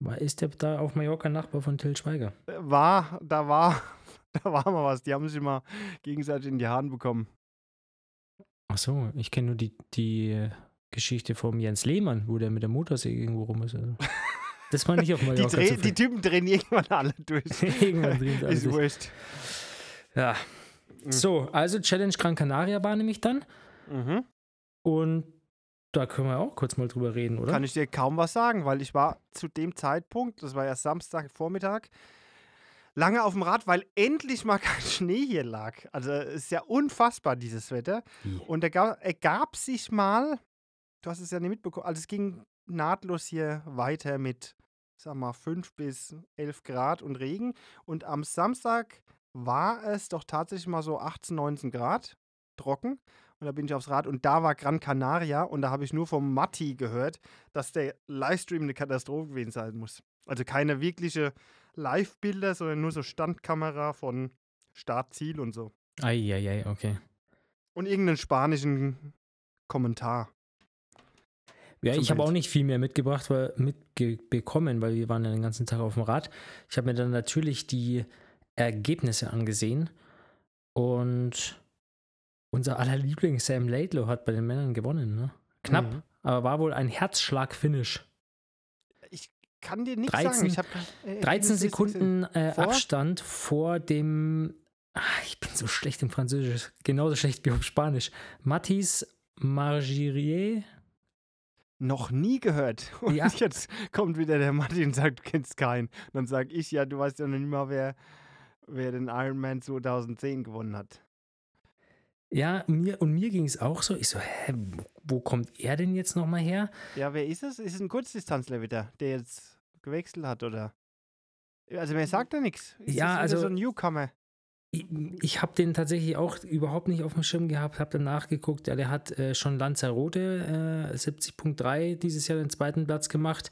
war, ist der da auf Mallorca Nachbar von Till Schweiger? Äh, War, da war, da war mal was. Die haben sich mal gegenseitig in die Haaren bekommen. Ach so, ich kenne nur die, die äh, Geschichte vom Jens Lehmann, wo der mit der Motorsäge irgendwo rum ist. Also. Das war nicht auf Die, Mallorca die finden. Typen drehen irgendwann alle durch. Irgendwann drehen alle Ist durch. wurscht. Ja. Mhm. So, also Challenge Gran Canaria war nämlich dann. Mhm. Und da können wir auch kurz mal drüber reden, oder? Kann ich dir kaum was sagen, weil ich war zu dem Zeitpunkt, das war ja Samstagvormittag, lange auf dem Rad, weil endlich mal kein Schnee hier lag. Also es ist ja unfassbar, dieses Wetter. Wie? Und da gab, ergab sich mal, du hast es ja nicht mitbekommen, also es ging nahtlos hier weiter mit, sag mal, 5 bis 11 Grad und Regen. Und am Samstag war es doch tatsächlich mal so 18, 19 Grad trocken. Und da bin ich aufs Rad und da war Gran Canaria und da habe ich nur vom Matti gehört, dass der Livestream eine Katastrophe gewesen sein muss. Also keine wirkliche Live-Bilder, sondern nur so Standkamera von Start, Ziel und so. Eieiei, okay. Und irgendeinen spanischen Kommentar. Ja, ich habe auch nicht viel mehr mitgebracht, weil mitbekommen, weil wir waren ja den ganzen Tag auf dem Rad. Ich habe mir dann natürlich die Ergebnisse angesehen und unser aller Liebling Sam Laidlow hat bei den Männern gewonnen, ne? Knapp, Mhm. aber war wohl ein Herzschlag-Finish. Kann dir nichts 13 sagen. Ich hab, äh, 13 das ist- Sekunden äh, Vor? Abstand vor dem Ah, ich bin so schlecht im Französisch. Genauso schlecht wie auf Spanisch. Mathis Margirier. Noch nie gehört. Und Ja. jetzt kommt wieder der Martin und sagt, du kennst keinen. Und dann sage ich, ja, du weißt ja noch nicht mal, wer, wer den Ironman 2010 gewonnen hat. Ja, mir, und mir ging es auch so. Ich so, hä, wo, kommt er denn jetzt nochmal her? Ja, wer ist es? Ist es ein Kurzdistanzler wieder, der jetzt gewechselt hat, oder? Also mir sagt er nichts. Ist Ja, also- so ein Newcomer. Ich, ich habe den tatsächlich auch überhaupt nicht auf dem Schirm gehabt, habe dann nachgeguckt. Ja, der hat äh, schon Lanzarote äh, 70.3 dieses Jahr den zweiten Platz gemacht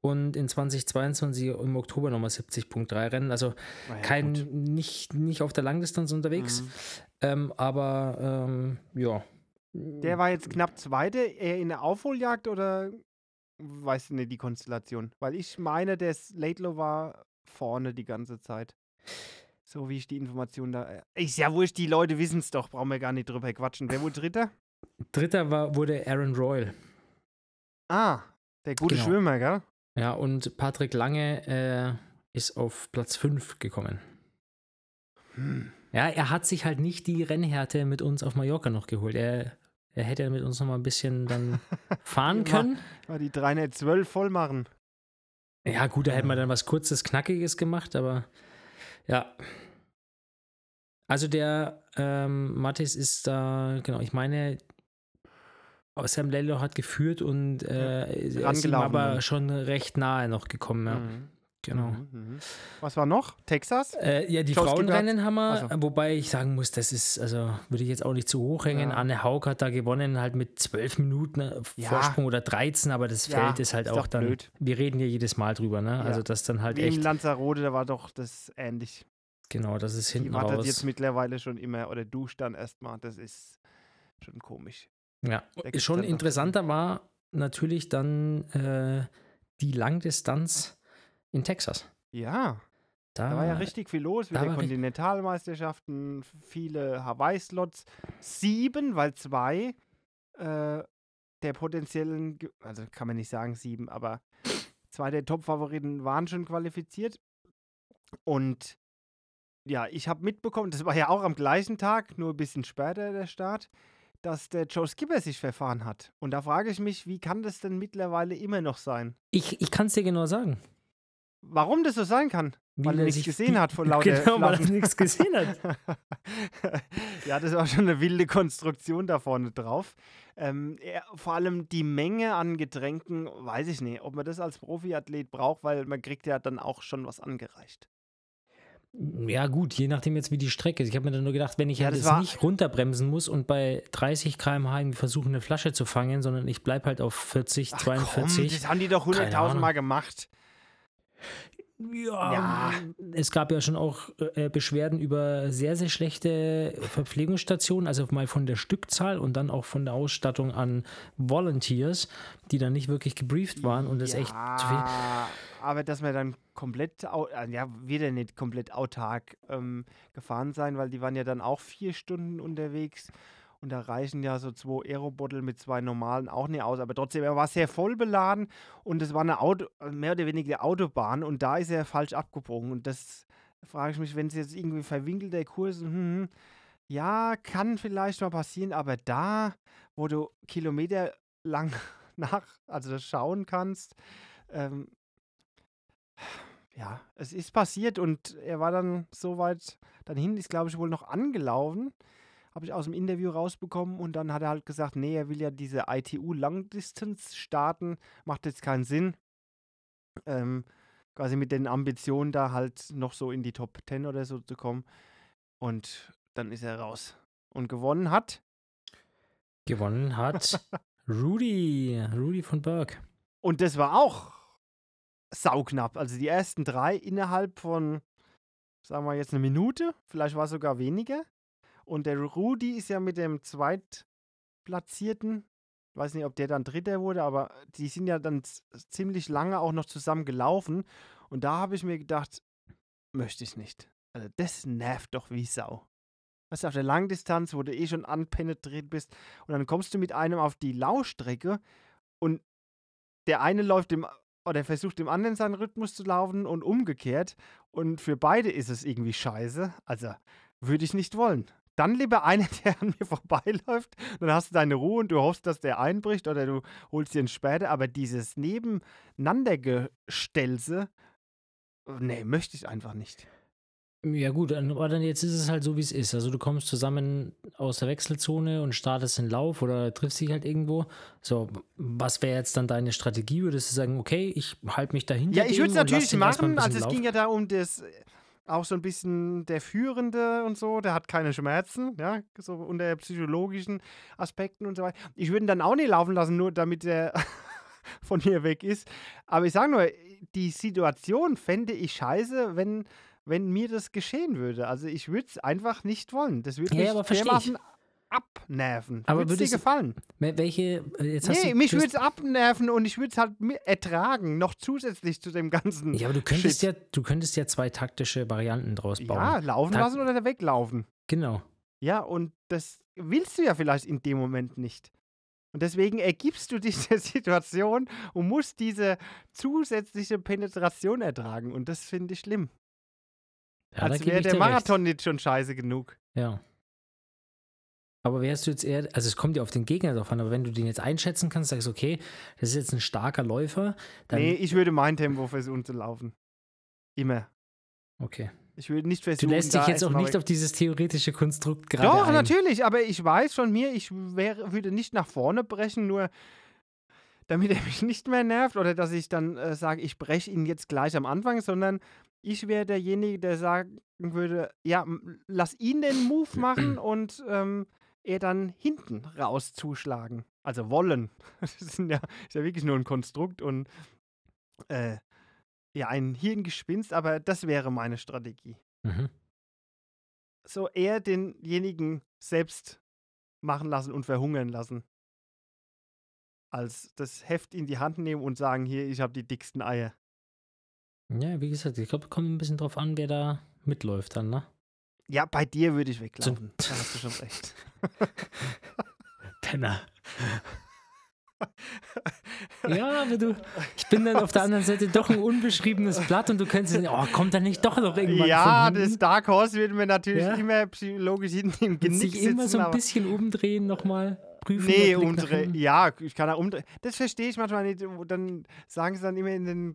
und in 2022 im Oktober nochmal 70.3 Rennen. Also Na ja, kein, gut. nicht, nicht auf der Langdistanz unterwegs, Mhm. ähm, aber ähm, ja. Der war jetzt knapp Zweite, eher in der Aufholjagd oder weißt du nicht die Konstellation? Weil ich meine, der Laidlow war vorne die ganze Zeit. So wie ich die Information da. äh, Ist ja wurscht, die Leute wissen es doch, brauchen wir gar nicht drüber quatschen. Wer wurde Dritter? Dritter war, wurde Aaron Royal. Ah, der gute Genau. Schwimmer, gell? Ja, und Patrick Lange äh, ist auf Platz 5 gekommen. Hm. Ja, er hat sich halt nicht die Rennhärte mit uns auf Mallorca noch geholt. Er, er hätte mit uns noch mal ein bisschen dann fahren können. Mal die 312 voll machen. Ja, gut, da hätten wir dann was Kurzes, Knackiges gemacht, aber ja. Also der ähm, Mattis ist da, genau, ich meine, Sam Lello hat geführt und äh, ist ihm aber schon recht nahe noch gekommen, ja. Mhm. Genau. Mhm, mhm. Was war noch? Texas? Äh, ja, die Joe Frauenrennen haben wir, Ach so. wobei ich sagen muss, das ist, also würde ich jetzt auch nicht zu hoch hängen. Ja. Anne Haug hat da gewonnen, halt mit zwölf Minuten äh, Ja. Vorsprung oder 13, aber das Ja, Feld ist halt ist auch dann, blöd. wir reden hier jedes Mal drüber, ne? Ja. Also das dann halt Wie in echt, Lanzarote, da war doch das ähnlich. genau, das ist Die hinten wartet raus. jetzt mittlerweile schon immer oder duscht dann erstmal. Das ist schon komisch. ja, schon interessanter war natürlich dann äh, die Langdistanz in Texas. Ja, Da, da war ja richtig viel los. Wieder Kontinentalmeisterschaften, viele Hawaii-Slots. Sieben, weil zwei äh, der potenziellen, also kann man nicht sagen sieben, aber zwei der Top-Favoriten waren schon qualifiziert. Und ja, ich habe mitbekommen, das war ja auch am gleichen Tag, nur ein bisschen später der Start, dass der Joe Skipper sich verfahren hat. Und da frage ich mich, wie kann das denn mittlerweile immer noch sein? Ich, ich kann es dir genau sagen. Warum das so sein kann? Weil er nichts sich gesehen hat vor lauter Genau, weil er Flaschen. nichts gesehen hat. ja, das war schon eine wilde Konstruktion da vorne drauf. Ähm, er, vor allem die Menge an Getränken, weiß ich nicht, ob man das als Profiathlet braucht, weil man kriegt ja dann auch schon was angereicht. Ja, gut, je nachdem jetzt wie die Strecke ist. Ich habe mir dann nur gedacht, wenn ich Ja, halt das jetzt war- nicht runterbremsen muss und bei 30 km/h irgendwie versuche, eine Flasche zu fangen, sondern ich bleibe halt auf 40, Ach 42. Komm, das haben die doch Keine hunderttausend Mal Ahnung. gemacht. Ja, Ja. es gab ja schon auch äh, Beschwerden über sehr, sehr schlechte Verpflegungsstationen, also mal von der Stückzahl und dann auch von der Ausstattung an Volunteers, die dann nicht wirklich gebrieft waren und das ja, echt zu viel. aber dass wir dann komplett, äh, ja, wird er nicht komplett autark ähm, gefahren sein, weil die waren ja dann auch vier Stunden unterwegs und da reichen ja so zwei Aerobottle mit zwei normalen auch nicht aus, aber trotzdem, er war sehr voll beladen und es war eine Auto, äh, mehr oder weniger Autobahn und da ist er falsch abgebogen. Und das frage ich mich, wenn es jetzt irgendwie verwinkelter Kurs, hm, hm, ja, kann vielleicht mal passieren, aber da, wo du Kilometer lang nach, also schauen kannst, ähm, ja, es ist passiert und er war dann soweit, dann hinten ist, glaube ich, wohl noch angelaufen. Habe ich aus dem Interview rausbekommen und dann hat er halt gesagt, nee, er will ja diese ITU Langdistanz starten, macht jetzt keinen Sinn. Ähm, quasi mit den Ambitionen da halt noch so in die Top 10 oder so zu kommen. Und dann ist er raus. Und gewonnen hat. Gewonnen hat Rudy, Rudy von Berg. Und das war auch sauknapp. Also die ersten drei innerhalb von, sagen wir jetzt eine Minute, vielleicht war es sogar weniger. Und der Rudi ist ja mit dem Zweitplatzierten, weiß nicht, ob der dann Dritter wurde, aber die sind ja dann ziemlich lange auch noch zusammen gelaufen. Und da habe ich mir gedacht, möchte ich nicht. Also das nervt doch wie Sau. Weißt du, auf der Langdistanz, wo du eh schon anpenetriert bist, und dann kommst du mit einem auf die Laufstrecke und der eine läuft dem oder versucht dem anderen seinen Rhythmus zu laufen und umgekehrt. Und für beide ist es irgendwie scheiße. Also, würde ich nicht wollen. Dann lieber einer, der an mir vorbeiläuft, dann hast du deine Ruhe und du hoffst, dass der einbricht oder du holst ihn später. Aber dieses Nebeneinandergestelze, nee, möchte ich einfach nicht. Ja gut, aber dann jetzt ist es halt so, wie es ist. Also du kommst zusammen aus der Wechselzone und startest den Lauf oder triffst dich halt irgendwo. So, was wäre jetzt dann deine Strategie? Würdest du sagen, okay, ich halte mich dahinter? Ja, ich würde es natürlich machen. Also es ging ja da um das, auch so ein bisschen der Führende und so, der hat keine Schmerzen, ja, so unter psychologischen Aspekten und so weiter. Ich würde ihn dann auch nicht laufen lassen, nur damit er von mir weg ist. Aber ich sage nur, die Situation fände ich scheiße, wenn, wenn mir das geschehen würde. Also ich würde es einfach nicht wollen. Das würde Ja, mich dermaßen abnerven. Aber Würde es dir gefallen? Wel- Welche, äh, jetzt hast Nee, du, mich würde es abnerven und ich würde es halt ertragen, noch zusätzlich zu dem ganzen. Ja, aber du könntest Shit. ja, du könntest ja zwei taktische Varianten draus bauen. Ja, laufen Tak- lassen oder weglaufen. Genau. Ja, und das willst du ja vielleicht in dem Moment nicht. Und deswegen ergibst du dich der Situation und musst diese zusätzliche Penetration ertragen. Und das finde ich schlimm. Ja, Als wäre der dir recht. Marathon nicht schon scheiße genug. Ja. Aber wärst du jetzt eher, also es kommt ja auf den Gegner drauf an, aber wenn du den jetzt einschätzen kannst, sagst okay, das ist jetzt ein starker Läufer, dann. nee, ich würde mein Tempo versuchen zu laufen. Immer. okay. Ich würde nicht Du versuchen. lässt dich jetzt auch nicht auf dieses theoretische Konstrukt gerade Doch, ein. natürlich, aber ich weiß von mir, ich wäre, würde nicht nach vorne brechen, nur damit er mich nicht mehr nervt oder dass ich dann äh, sage, ich breche ihn jetzt gleich am Anfang, sondern ich wäre derjenige, der sagen würde, ja, lass ihn den Move machen und ähm, er dann hinten raus zuschlagen. Also wollen. Das sind ja, ist ja wirklich nur ein Konstrukt und äh, ja, ein Hirngespinst, aber das wäre meine Strategie Mhm. so eher denjenigen selbst machen lassen und verhungern lassen. Als das Heft in die Hand nehmen und sagen, hier, ich habe die dicksten Eier. Ja, wie gesagt, ich glaube, kommt ein bisschen drauf an, wer da mitläuft dann, ne? Ja, bei dir würde ich So- weglaufen. Da hast du schon recht. Penner. ja, aber du, ich bin dann auf der anderen Seite doch ein unbeschriebenes Blatt und du könntest, oh, kommt da nicht doch noch irgendwann ja, das? Dark Horse wird mir natürlich Ja. immer psychologisch hinten im Genick sich immer sitzen, so ein bisschen umdrehen nochmal, prüfen. Nee, umdrehen. Ja, ich kann auch umdrehen. Das verstehe ich manchmal nicht. Dann sagen sie dann immer in den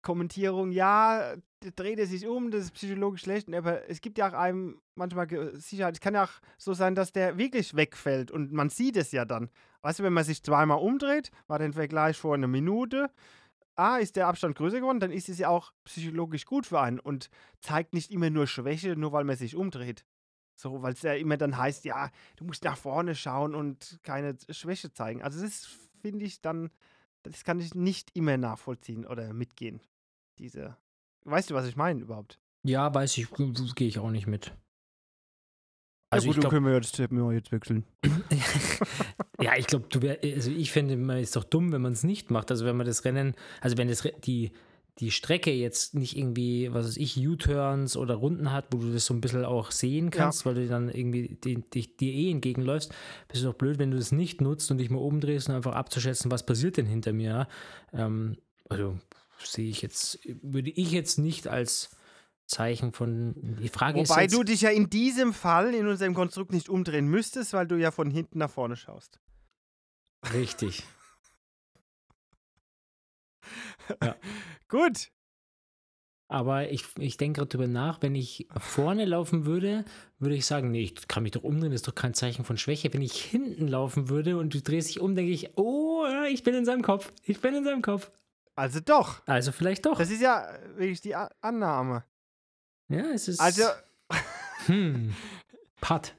Kommentierungen, ja, dreht er sich um, das ist psychologisch schlecht. Aber es gibt ja auch einem manchmal Sicherheit. Es kann ja auch so sein, dass der wirklich wegfällt und man sieht es ja dann. Weißt du, wenn man sich zweimal umdreht, war der Vergleich vor einer Minute. Ah, ist der Abstand größer geworden, dann ist es ja auch psychologisch gut für einen und zeigt nicht immer nur Schwäche, nur weil man sich umdreht. So, weil es ja immer dann heißt, ja, du musst nach vorne schauen und keine Schwäche zeigen. Also das finde ich dann, das kann ich nicht immer nachvollziehen oder mitgehen. Diese, weißt du, was ich meine überhaupt? Ja, weiß ich, gehe ich auch nicht mit. Also ja, gut, ich dann glaube, können wir ja das Thema jetzt wechseln. ja, ich glaube, du wär, also ich finde, man ist doch dumm, wenn man es nicht macht. Also wenn man das Rennen, also wenn das die die Strecke jetzt nicht irgendwie, was weiß ich, U-Turns oder Runden hat, wo du das so ein bisschen auch sehen kannst, weil du dann irgendwie dich dir eh entgegenläufst, bist du doch blöd, wenn du das nicht nutzt und dich mal oben drehst und einfach abzuschätzen, was passiert denn hinter mir. ja? Ähm, also sehe ich jetzt, würde ich jetzt nicht als Zeichen von, die Frage Wobei ist jetzt, du dich ja in diesem Fall in unserem Konstrukt nicht umdrehen müsstest, weil du ja von hinten nach vorne schaust. richtig. Gut. Aber ich, ich denke gerade drüber nach, wenn ich vorne laufen würde, würde ich sagen, nee, ich kann mich doch umdrehen, das ist doch kein Zeichen von Schwäche. Wenn ich hinten laufen würde und du drehst dich um, denke ich, oh, ja, ich bin in seinem Kopf, ich bin in seinem Kopf. Also doch. Also vielleicht doch. Das ist ja wirklich die A Annahme. ja, es ist. Also, Hm. Pat.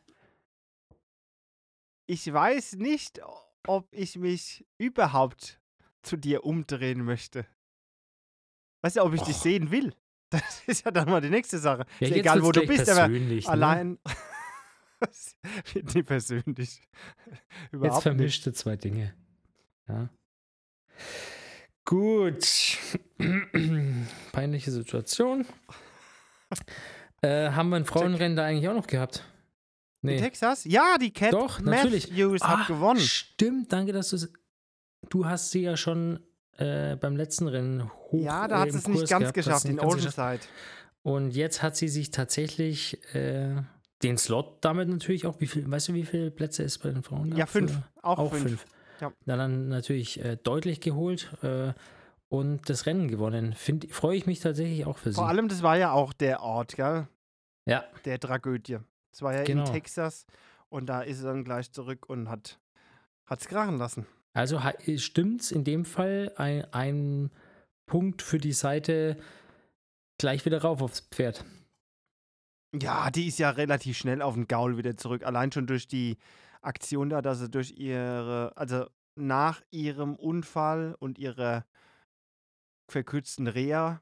ich weiß nicht, ob ich mich überhaupt zu dir umdrehen möchte. Weißt du, ob ich dich Och. sehen will? Das ist ja dann mal die nächste Sache. Ja, ist jetzt egal, wo du bist, aber ne? allein. Wird nicht persönlich. Jetzt Überhaupt nicht. vermischte zwei Dinge. Ja. Gut. Peinliche Situation. Äh, haben wir ein Frauenrennen da eigentlich auch noch gehabt? In Nee. Texas? Ja, die Cat Doch, natürlich. Matthews Ah, hat gewonnen. Stimmt, danke, dass du es. Du hast sie ja schon äh, beim letzten Rennen hoch Ja, da äh, hat im sie es nicht ganz gehabt, geschafft in. Oceanside. Und jetzt hat sie sich tatsächlich äh, den Slot damit natürlich auch, wie viel, weißt du, wie viele Plätze es bei den Frauen gab? Ja, fünf. Auch, Auch fünf. fünf. Ja. Dann, natürlich äh, deutlich geholt äh, und das Rennen gewonnen. Freue ich mich tatsächlich auch für sie. Vor allem, das war ja auch der Ort, gell? ja, Der Tragödie. Das war ja Genau. in Texas und da ist sie dann gleich zurück und hat es krachen lassen. also stimmt es in dem Fall ein, ein Punkt für die Seite gleich wieder rauf aufs Pferd. Ja, die ist ja relativ schnell auf den Gaul wieder zurück. Allein schon durch die Aktion da, dass sie durch ihre, also nach ihrem Unfall und ihrer verkürzten Reha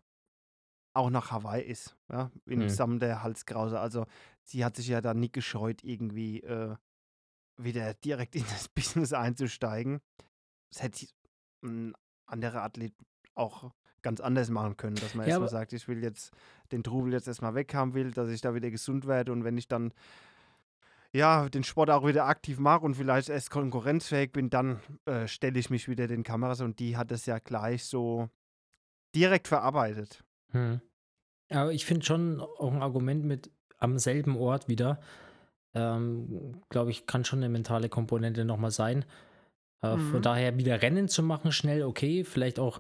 auch nach Hawaii ist. Ja, in Hm. Samt der Halskrause. Also sie hat sich ja dann nicht gescheut, irgendwie äh, wieder direkt in das Business einzusteigen. Das hätte ein anderer Athlet auch ganz anders machen können, dass man Ja, erstmal sagt, ich will jetzt den Trubel jetzt erstmal weghaben will, dass ich da wieder gesund werde und wenn ich dann ja, den Sport auch wieder aktiv mache und vielleicht erst konkurrenzfähig bin, dann äh, stelle ich mich wieder den Kameras und die hat es ja gleich so direkt verarbeitet. Hm. Aber ich finde schon auch ein Argument mit am selben Ort wieder. Ähm, Glaube ich, kann schon eine mentale Komponente nochmal sein. Äh, Von Mhm. daher wieder Rennen zu machen, schnell, okay. Vielleicht auch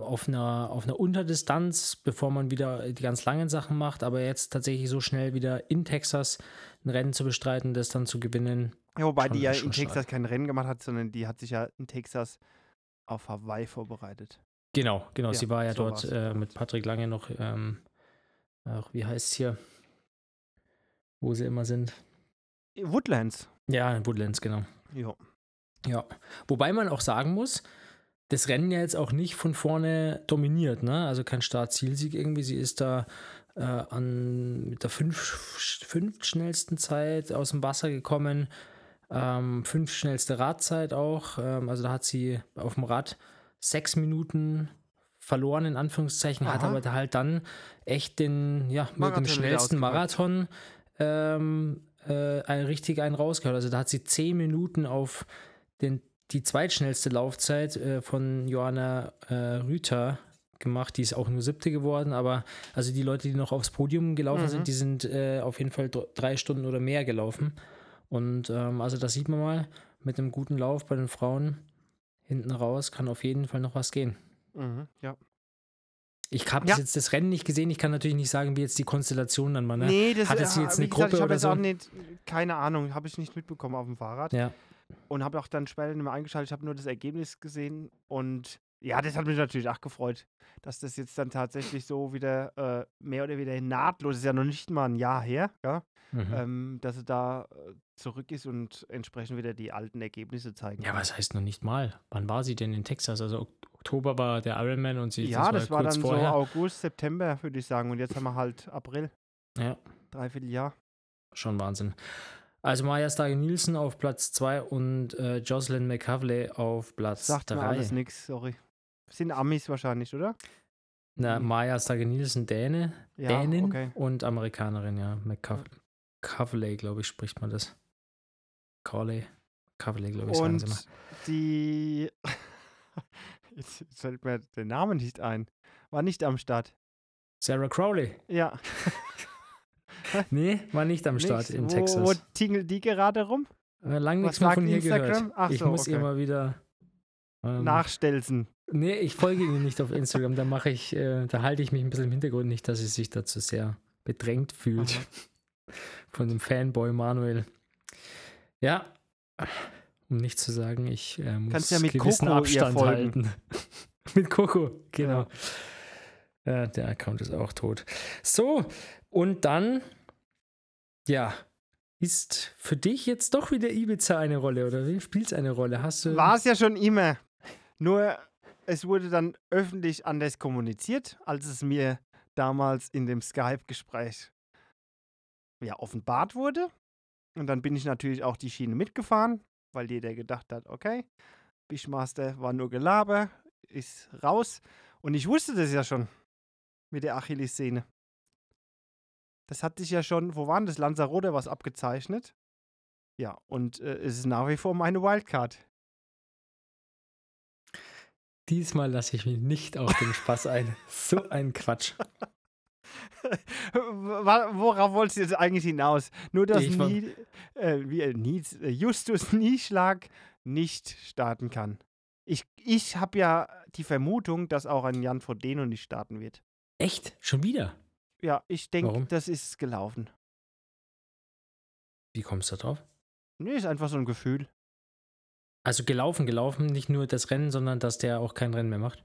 auf, einer, auf einer Unterdistanz, bevor man wieder die ganz langen Sachen macht. Aber jetzt tatsächlich so schnell wieder in Texas ein Rennen zu bestreiten, das dann zu gewinnen. Ja, wobei Schon- die ja in stark. Texas kein Rennen gemacht hat, sondern die hat sich ja in Texas auf Hawaii vorbereitet. Genau, genau. Ja, sie war ja so dort äh, mit Patrick Lange noch, ähm, ach, wie heißt es hier, wo sie immer sind. Woodlands. Ja, in Woodlands, genau. Ja. Ja. Wobei man auch sagen muss, das Rennen ja jetzt auch nicht von vorne dominiert, ne? Also kein Start-Zielsieg irgendwie. Sie ist da äh, an mit der fünf, fünf schnellsten Zeit aus dem Wasser gekommen. Ähm, fünf schnellste Radzeit auch. Ähm, also da hat sie auf dem Rad sechs Minuten verloren, in Anführungszeichen, hat Aha. aber da halt dann echt den, ja, mit dem schnellsten. Marathon ähm, äh, ein, richtig einen rausgehört. Also da hat sie zehn Minuten auf den, die zweitschnellste Laufzeit äh, von Johanna äh, Rüther gemacht. Die ist auch nur siebte geworden, aber also die Leute, die noch aufs Podium gelaufen Mhm. sind, die sind äh, auf jeden Fall dr- drei Stunden oder mehr gelaufen. Und ähm, also das sieht man mal, mit einem guten Lauf bei den Frauen hinten raus kann auf jeden Fall noch was gehen. Mhm, ja. Ich habe Ja. jetzt das Rennen nicht gesehen, ich kann natürlich nicht sagen, wie jetzt die Konstellation dann mal, ne? Nee, das Hatte sie äh, jetzt eine gesagt, Gruppe ich oder jetzt so? auch nicht, keine Ahnung, habe ich nicht mitbekommen auf dem Fahrrad. Ja. Und habe auch dann später nicht mehr eingeschaltet. Ich habe nur das Ergebnis gesehen und ja, das hat mich natürlich auch gefreut, dass das jetzt dann tatsächlich so wieder äh, mehr oder weniger nahtlos ist ja noch nicht mal ein Jahr her, ja, Mhm. ähm, dass sie da äh, zurück ist und entsprechend wieder die alten Ergebnisse zeigen. Ja, was heißt noch nicht mal? Wann war sie denn in Texas? Also Ok- Oktober war der Ironman und sie ja, das war kurz dann vorher. so August, September, würde ich sagen. Und jetzt haben wir halt April, Ja, dreiviertel Jahr. schon Wahnsinn. Also Maya Stage Nielsen auf Platz 2 und äh, Jocelyn McCavley auf Platz Sagt mir 3. alles nichts, sorry. Sind Amis wahrscheinlich, oder? Na, Mhm. Maya Stage Nielsen Däne, Ja, Dänin okay. und Amerikanerin, ja. McCavley, glaube ich, spricht man das. Carley. Cavley, glaube ich, sagen sie mal. Und die. Jetzt fällt mir der Name nicht ein. War nicht am Start. Sarah Crowley. Ja. Nee, war nicht am Start Nicht? in Texas. Wo tingelt die gerade rum? Äh, Lang nichts mehr von ihr gehört. Ach ich so, muss ihr okay. mal wieder. Ähm, Nachstelzen. Nee, ich folge ihr nicht auf Instagram. Da mache ich, äh, da halte ich mich ein bisschen im Hintergrund nicht, dass sie sich dazu sehr bedrängt fühlt. Von dem Fanboy Manuel. Ja, um nicht zu sagen, ich äh, muss Kannst ja mit gewissen Coco Abstand halten. mit Coco, genau. Ja. der Account ist auch tot. So, und dann, ja, ist für dich jetzt doch wieder Ibiza eine Rolle, oder wie? Spielt es eine Rolle? Hast du. War es ja schon immer. Nur es wurde dann öffentlich anders kommuniziert, als es mir damals in dem Skype-Gespräch ja, offenbart wurde. Und dann bin ich natürlich auch die Schiene mitgefahren, weil jeder gedacht hat, okay, Bishmaster war nur Gelaber, ist raus. Und ich wusste das ja schon mit der Achilles-Szene. Das hat sich ja schon, wo waren das? Lanzarote was abgezeichnet. Ja, und äh, es ist nach wie vor meine Wildcard. Diesmal lasse ich mich nicht auf den Spaß ein. So ein Quatsch. Worauf wolltest du jetzt eigentlich hinaus? Nur, dass Ich Nie, äh, wie, äh, Nies- äh, Justus Nieschlag nicht starten kann. Ich, ich habe ja die Vermutung, dass auch ein Jan Frodeno nicht starten wird. Echt? Schon wieder? Ja, ich denke, Warum? das ist gelaufen. Wie kommst du da drauf? Nee, ist einfach so ein Gefühl. Also gelaufen, gelaufen, nicht nur das Rennen, sondern dass der auch kein Rennen mehr macht.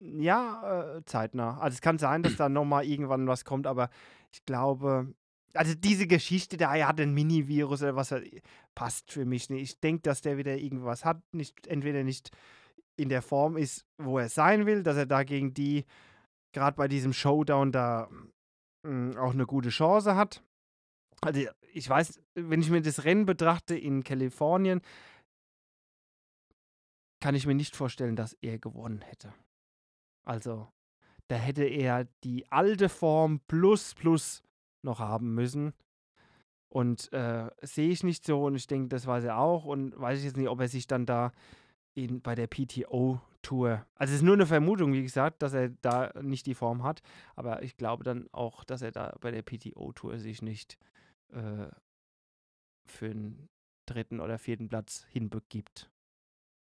Ja, äh, zeitnah. Also es kann sein, dass da nochmal irgendwann was kommt, aber ich glaube, also diese Geschichte, da er hat ein Mini-Virus oder was, passt für mich nicht. Ich denke, dass der wieder irgendwas hat, nicht, entweder nicht in der Form ist, wo er sein will, dass er da gegen die, gerade bei diesem Showdown, da mh, auch eine gute Chance hat. Also ich weiß, wenn ich mir das Rennen betrachte in Kalifornien, kann ich mir nicht vorstellen, dass er gewonnen hätte. Also, da hätte er die alte Form plus plus noch haben müssen. Und äh, sehe ich nicht so und ich denke, das weiß er auch und weiß ich jetzt nicht, ob er sich dann da in, bei der PTO-Tour, also es ist nur eine Vermutung, wie gesagt, dass er da nicht die Form hat, aber ich glaube dann auch, dass er da bei der PTO-Tour sich nicht äh, für den dritten oder vierten Platz hinbegibt.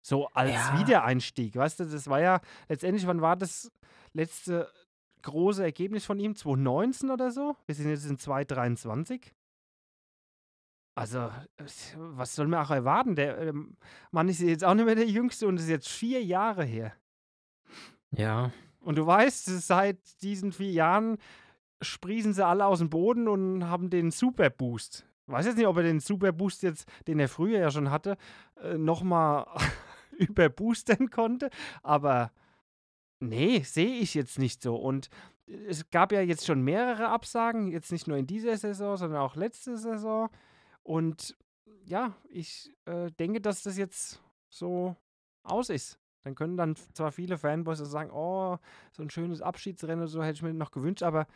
So als Ja. Wiedereinstieg, weißt du, das war ja letztendlich, wann war das letzte große Ergebnis von ihm? 2019 oder so? Wir sind jetzt in 2023. Also, was soll man auch erwarten? Der ähm, Mann ist jetzt auch nicht mehr der Jüngste und ist jetzt vier Jahre her. Ja. Und du weißt, seit diesen vier Jahren sprießen sie alle aus dem Boden und haben den Super Boost. Ich weiß jetzt nicht, ob er den Super Boost jetzt, den er früher ja schon hatte, äh, nochmal überboostern konnte. Aber nee, sehe ich jetzt nicht so. Und es gab ja jetzt schon mehrere Absagen, jetzt nicht nur in dieser Saison, sondern auch letzte Saison. Und ja, ich äh, denke, dass das jetzt so aus ist. Dann können dann zwar viele Fanboys sagen, oh, so ein schönes Abschiedsrennen oder so hätte ich mir noch gewünscht, aber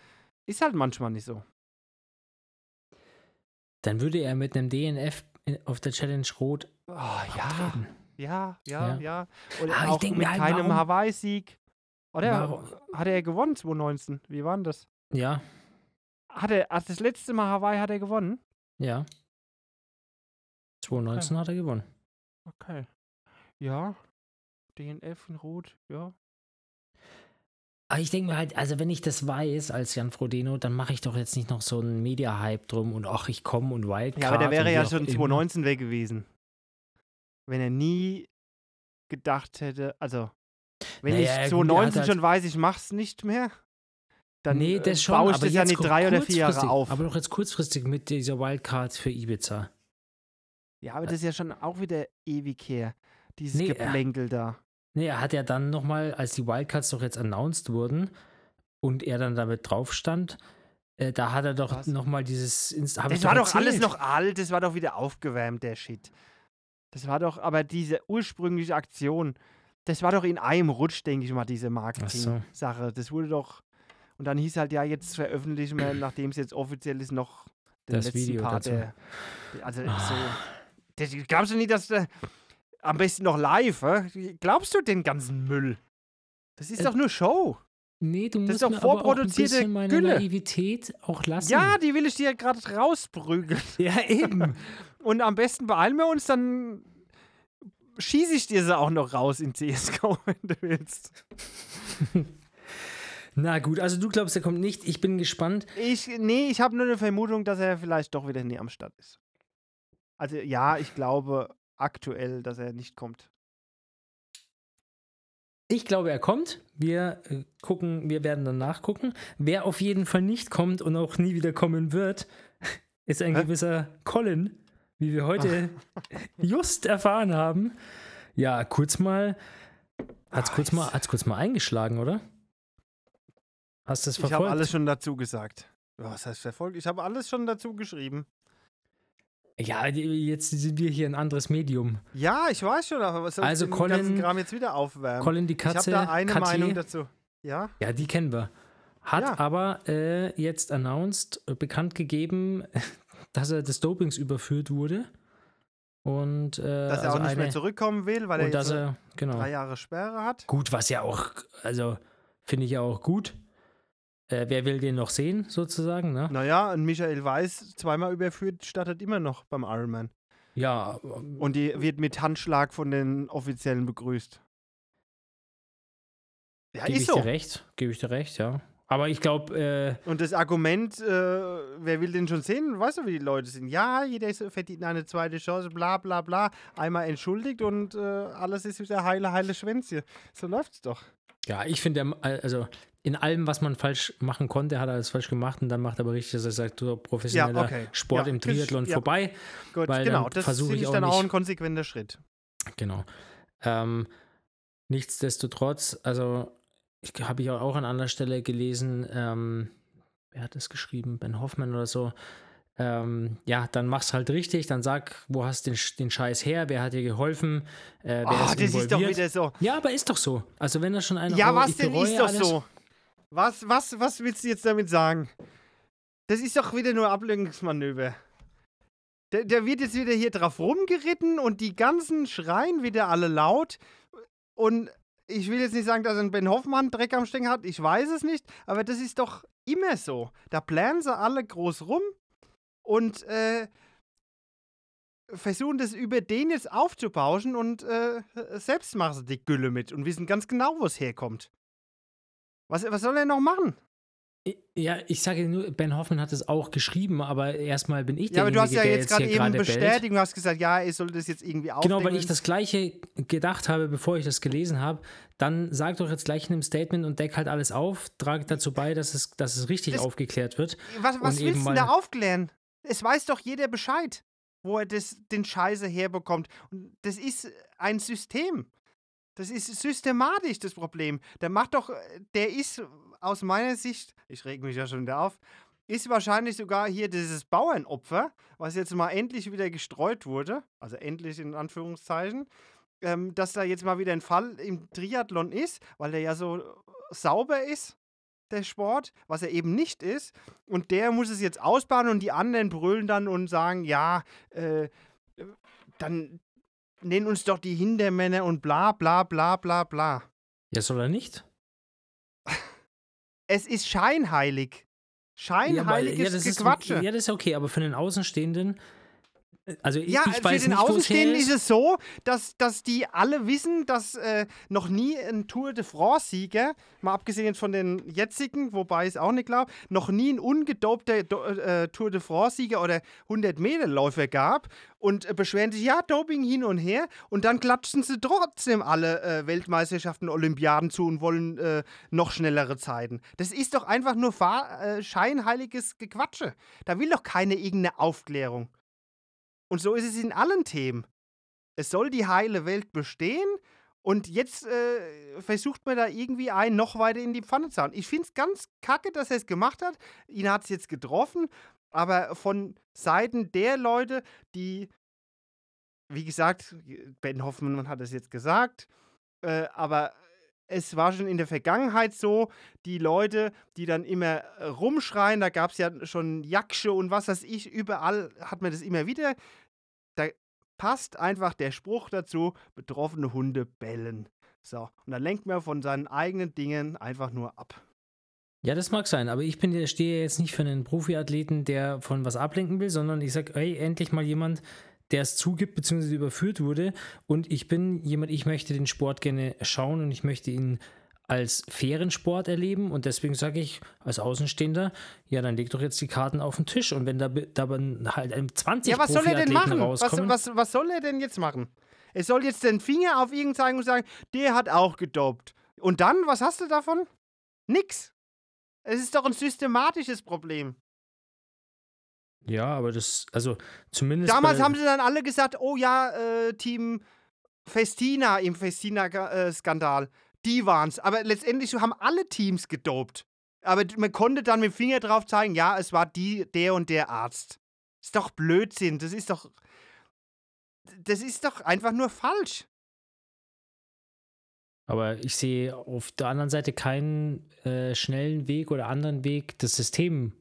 ist halt manchmal nicht so. Dann würde er mit einem DNF auf der Challenge Rot Oh, ja, ja, ja, Ja. ja. Und Ah, ich auch mit halt, keinem Hawaii-Sieg. Oder Warum- hat er gewonnen 2019? Wie war denn das? Ja, Hat er, hat das letzte Mal Hawaii hat er gewonnen? ja. 2019 hat er gewonnen. Okay. Ja. DNF in Rot, ja. Aber ich denke mir halt, also wenn ich das weiß als Jan Frodeno, dann mache ich doch jetzt nicht noch so einen Media-Hype drum und ach, ich komme und Wildcard. Ja, aber der wäre ja schon immer. 2019 weg gewesen. Wenn er nie gedacht hätte, also wenn Naja, ich gut, er hat 2019 halt- schon weiß, ich mach's nicht mehr, dann nee, äh, das schon, baue ich das ja nicht drei oder vier Jahre auf. Aber doch jetzt kurzfristig mit dieser Wildcard für Ibiza. Ja, aber das ist ja schon auch wieder ewig her, dieses Nee, äh, Geplänkel da. Nee, er hat ja dann nochmal, als die Wildcards doch jetzt announced wurden und er dann damit drauf stand, äh, da hat er doch nochmal dieses. Inst- Das war doch erzählt. alles noch alt, das war doch wieder aufgewärmt, der Shit. Das war doch, aber diese ursprüngliche Aktion, das war doch in einem Rutsch, denke ich mal, diese Marketing-Sache. Das wurde doch, und dann hieß halt, ja, jetzt veröffentlichen wir, nachdem es jetzt offiziell ist, noch den Das letzten Video Part der- also so, Ah. Das, glaubst du nicht, dass der, am besten noch live, hä? glaubst du den ganzen Müll? Das ist Äh, doch nur Show. Nee, du Das musst ist doch mir aber auch ein vorproduzierte meine Gülle. Naivität auch lassen. Ja, die will ich dir gerade rausprügeln. ja, eben. Und am besten beeilen wir uns, dann schieße ich dir sie auch noch raus in CSGO, wenn du willst. Na gut, also du glaubst, er kommt nicht. Ich bin gespannt. Ich, nee, ich habe nur eine Vermutung, dass er vielleicht doch wieder nie am Start ist. Also ja, ich glaube aktuell, dass er nicht kommt. Ich glaube, er kommt. Wir äh, gucken, wir werden dann nachgucken. Wer auf jeden Fall nicht kommt und auch nie wieder kommen wird, ist ein Hä? gewisser Colin, wie wir heute just erfahren haben. Ja, kurz mal, hat's Ah, kurz mal, hat's kurz mal eingeschlagen, oder? Hast du es Ich habe verfolgt? alles schon dazu gesagt. Was heißt verfolgt? Ich habe alles schon dazu geschrieben. Ja, jetzt sind wir hier ein anderes Medium. Ja, ich weiß schon, aber was soll Also ich den ganzen Colin- Kram jetzt wieder aufwärmen? Colin die ich habe Katze, da eine Katje, Meinung dazu. Ja? Ja, die kennen wir. Hat Ja. aber äh, jetzt announced, äh, bekannt gegeben, dass er des Dopings überführt wurde. Und äh, Dass er also auch nicht eine, mehr zurückkommen will, weil er jetzt er, genau. drei Jahre Sperre hat. Gut, was ja auch, also finde ich ja auch gut. Äh, wer will den noch sehen, sozusagen, ne? Naja, und Michael Weiß zweimal überführt, startet immer noch beim Ironman. Ja. Und die wird mit Handschlag von den Offiziellen begrüßt. Ja, Gebe ich so. dir recht, gebe ich dir recht, ja. Aber ich glaube. Äh, und das Argument, äh, wer will den schon sehen? Weißt du, wie die Leute sind? Ja, jeder verdient eine zweite Chance, bla bla bla. Einmal entschuldigt und äh, alles ist wieder heile, heile Schwänzchen. So läuft's doch. Ja, ich finde, also in allem, was man falsch machen konnte, hat er alles falsch gemacht und dann macht er aber richtig, dass er sagt, so professioneller ja, okay. Sport ja, im Triathlon ja. vorbei. Gut, weil genau, das versuche ich auch dann auch ein konsequenter Schritt. Genau. Ähm, nichtsdestotrotz, also habe ich auch an anderer Stelle gelesen, ähm, wer hat das geschrieben? Ben Hoffman oder so. Ähm, ja, dann mach's halt richtig, dann sag, wo hast du den, den Scheiß her, wer hat dir geholfen, äh, wer oh, ist das ist doch wieder so. Ja, aber ist doch so. Also wenn da schon einer Ja, was denn ist doch so? Was, was, was willst du jetzt damit sagen? Das ist doch wieder nur Ablenkungsmanöver. Der, der wird jetzt wieder hier drauf rumgeritten und die ganzen schreien wieder alle laut. Und ich will jetzt nicht sagen, dass ein Ben Hoffmann Dreck am Stecken hat, ich weiß es nicht, aber das ist doch immer so. Da planen sie alle groß rum und äh, versuchen das über den jetzt aufzubauschen und äh, selbst machen sie die Gülle mit und wissen ganz genau, wo es herkommt. Was, was soll er noch machen? Ja, ich sage nur, Ben Hoffman hat es auch geschrieben, aber erstmal bin ich der Ja, aber du hast ja jetzt gerade eben bestätigt und hast gesagt, ja, er soll das jetzt irgendwie aufdecken. Genau, weil ich das Gleiche gedacht habe, bevor ich das gelesen habe. Dann sag doch jetzt gleich in einem Statement und deck halt alles auf, trage dazu bei, dass es, dass es richtig das, aufgeklärt wird. Was, was willst du denn da aufklären? Es weiß doch jeder Bescheid, wo er das, den Scheiße herbekommt. Und das ist ein System. Das ist systematisch das Problem. Der macht doch, der ist aus meiner Sicht, ich reg mich ja schon wieder auf, ist wahrscheinlich sogar hier dieses Bauernopfer, was jetzt mal endlich wieder gestreut wurde, also endlich in Anführungszeichen, ähm, dass da jetzt mal wieder ein Fall im Triathlon ist, weil der ja so sauber ist, der Sport, was er eben nicht ist. Und der muss es jetzt ausbauen und die anderen brüllen dann und sagen, ja, äh, dann nenn uns doch die Hintermänner und bla bla bla bla bla. Ja, soll er nicht? Es ist scheinheilig. Scheinheiliges ja, aber, ja, Gequatsche. Ist, ja, das ist okay, aber für den Außenstehenden also ich, ja, ich für den Außenstehenden ist es so, dass, dass die alle wissen, dass äh, noch nie ein Tour de France-Sieger, mal abgesehen von den jetzigen, wobei ich es auch nicht glaube, noch nie ein ungedopter äh, Tour de France-Sieger oder 100-Meter-Läufer gab und äh, beschweren sich, ja, Doping hin und her und dann klatschen sie trotzdem alle äh, Weltmeisterschaften, Olympiaden zu und wollen äh, noch schnellere Zeiten. Das ist doch einfach nur äh, scheinheiliges Gequatsche. Da will doch keine irgendeine Aufklärung. Und so ist es in allen Themen. Es soll die heile Welt bestehen und jetzt äh, versucht man da irgendwie einen noch weiter in die Pfanne zu hauen. Ich finde es ganz kacke, dass er es gemacht hat. Ihn hat es jetzt getroffen, aber von Seiten der Leute, die, wie gesagt, Ben Hoffmann hat es jetzt gesagt, äh, aber es war schon in der Vergangenheit so, die Leute, die dann immer rumschreien, da gab es ja schon Jaksche und was weiß ich, überall hat man das immer wieder. Da passt einfach der Spruch dazu, betroffene Hunde bellen. So, und dann lenkt man von seinen eigenen Dingen einfach nur ab. Ja, das mag sein, aber ich bin, stehe jetzt nicht für einen Profiathleten, der von was ablenken will, sondern ich sage, ey, endlich mal jemand, der es zugibt bzw. überführt wurde. Und ich bin jemand, ich möchte den Sport gerne schauen und ich möchte ihn als fairen Sport erleben und deswegen sage ich als Außenstehender, ja, dann leg doch jetzt die Karten auf den Tisch und wenn da, da halt 20 Ja, was soll er denn machen? Was, was, was soll er denn jetzt machen? Er soll jetzt den Finger auf irgendeinen zeigen und sagen, der hat auch gedopt. Und dann, was hast du davon? Nix. Es ist doch ein systematisches Problem. Ja, aber das, also zumindest. Damals haben sie dann alle gesagt, oh ja, äh, Team Festina im Festina-Skandal. Die waren's. Aber letztendlich haben alle Teams gedopt. Aber man konnte dann mit dem Finger drauf zeigen, ja, es war die, der und der Arzt. Ist doch Blödsinn. Das ist doch. Das ist doch einfach nur falsch. Aber ich sehe auf der anderen Seite keinen äh, schnellen Weg oder anderen Weg, das System